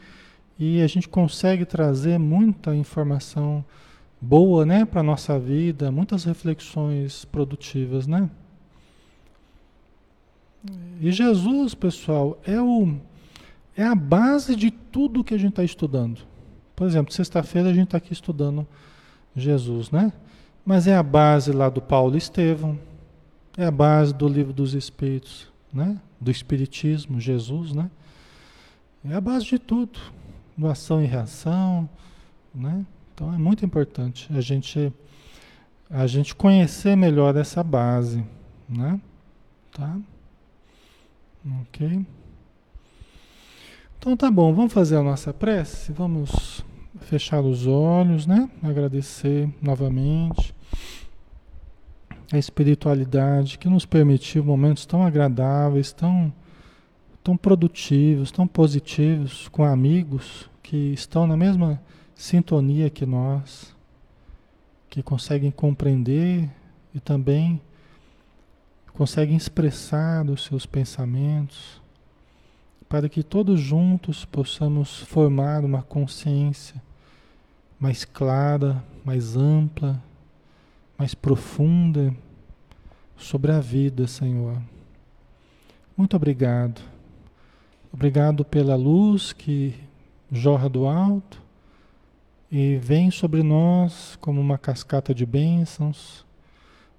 e a gente consegue trazer muita informação boa, né, para nossa vida, muitas reflexões produtivas, né? E Jesus, pessoal, é o é a base de tudo que a gente está estudando. Por exemplo, sexta-feira a gente está aqui estudando Jesus, né? Mas é a base lá do Paulo Estevão, é a base do livro dos Espíritos, né? Do Espiritismo, Jesus, né? É a base de tudo, do ação e reação, né? Então é muito importante a gente a gente conhecer melhor essa base, né? Tá? Ok. Então tá bom, vamos fazer a nossa prece, vamos fechar os olhos, né? Agradecer novamente a espiritualidade que nos permitiu momentos tão agradáveis, tão, tão produtivos, tão positivos com amigos que estão na mesma sintonia que nós, que conseguem compreender e também conseguem expressar os seus pensamentos, para que todos juntos possamos formar uma consciência mais clara, mais ampla, mais profunda sobre a vida, Senhor. Muito obrigado. Obrigado pela luz que jorra do alto e vem sobre nós como uma cascata de bênçãos,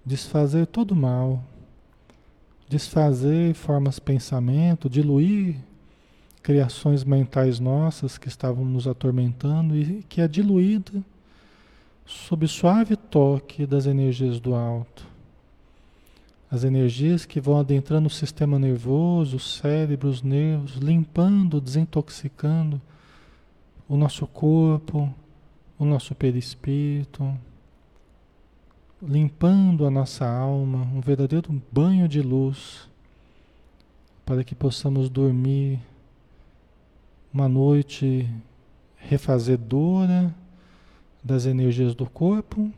desfazer todo o mal, desfazer formas de pensamento, diluir criações mentais nossas que estavam nos atormentando e que é diluída sob suave toque das energias do alto. As energias que vão adentrando o sistema nervoso, o cérebro, os nervos, limpando, desintoxicando o nosso corpo, o nosso perispírito, limpando a nossa alma, um verdadeiro banho de luz, para que possamos dormir uma noite refazedora das energias do corpo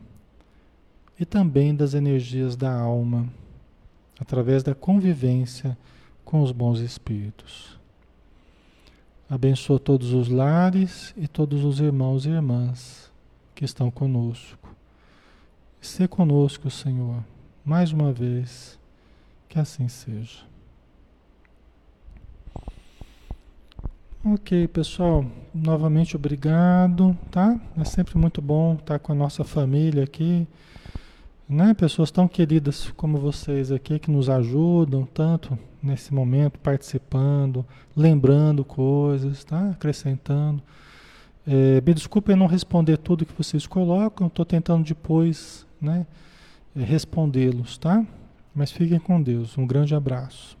e também das energias da alma, através da convivência com os bons espíritos. Abençoa todos os lares e todos os irmãos e irmãs que estão conosco. Se conosco, Senhor, mais uma vez, que assim seja. Ok, pessoal, novamente obrigado, tá? É sempre muito bom estar com a nossa família aqui, né? Pessoas tão queridas como vocês aqui que nos ajudam tanto nesse momento, participando, lembrando coisas, tá? Acrescentando. É, me desculpem não responder tudo que vocês colocam, estou tentando depois, né? Respondê-los, tá? Mas fiquem com Deus. Um grande abraço.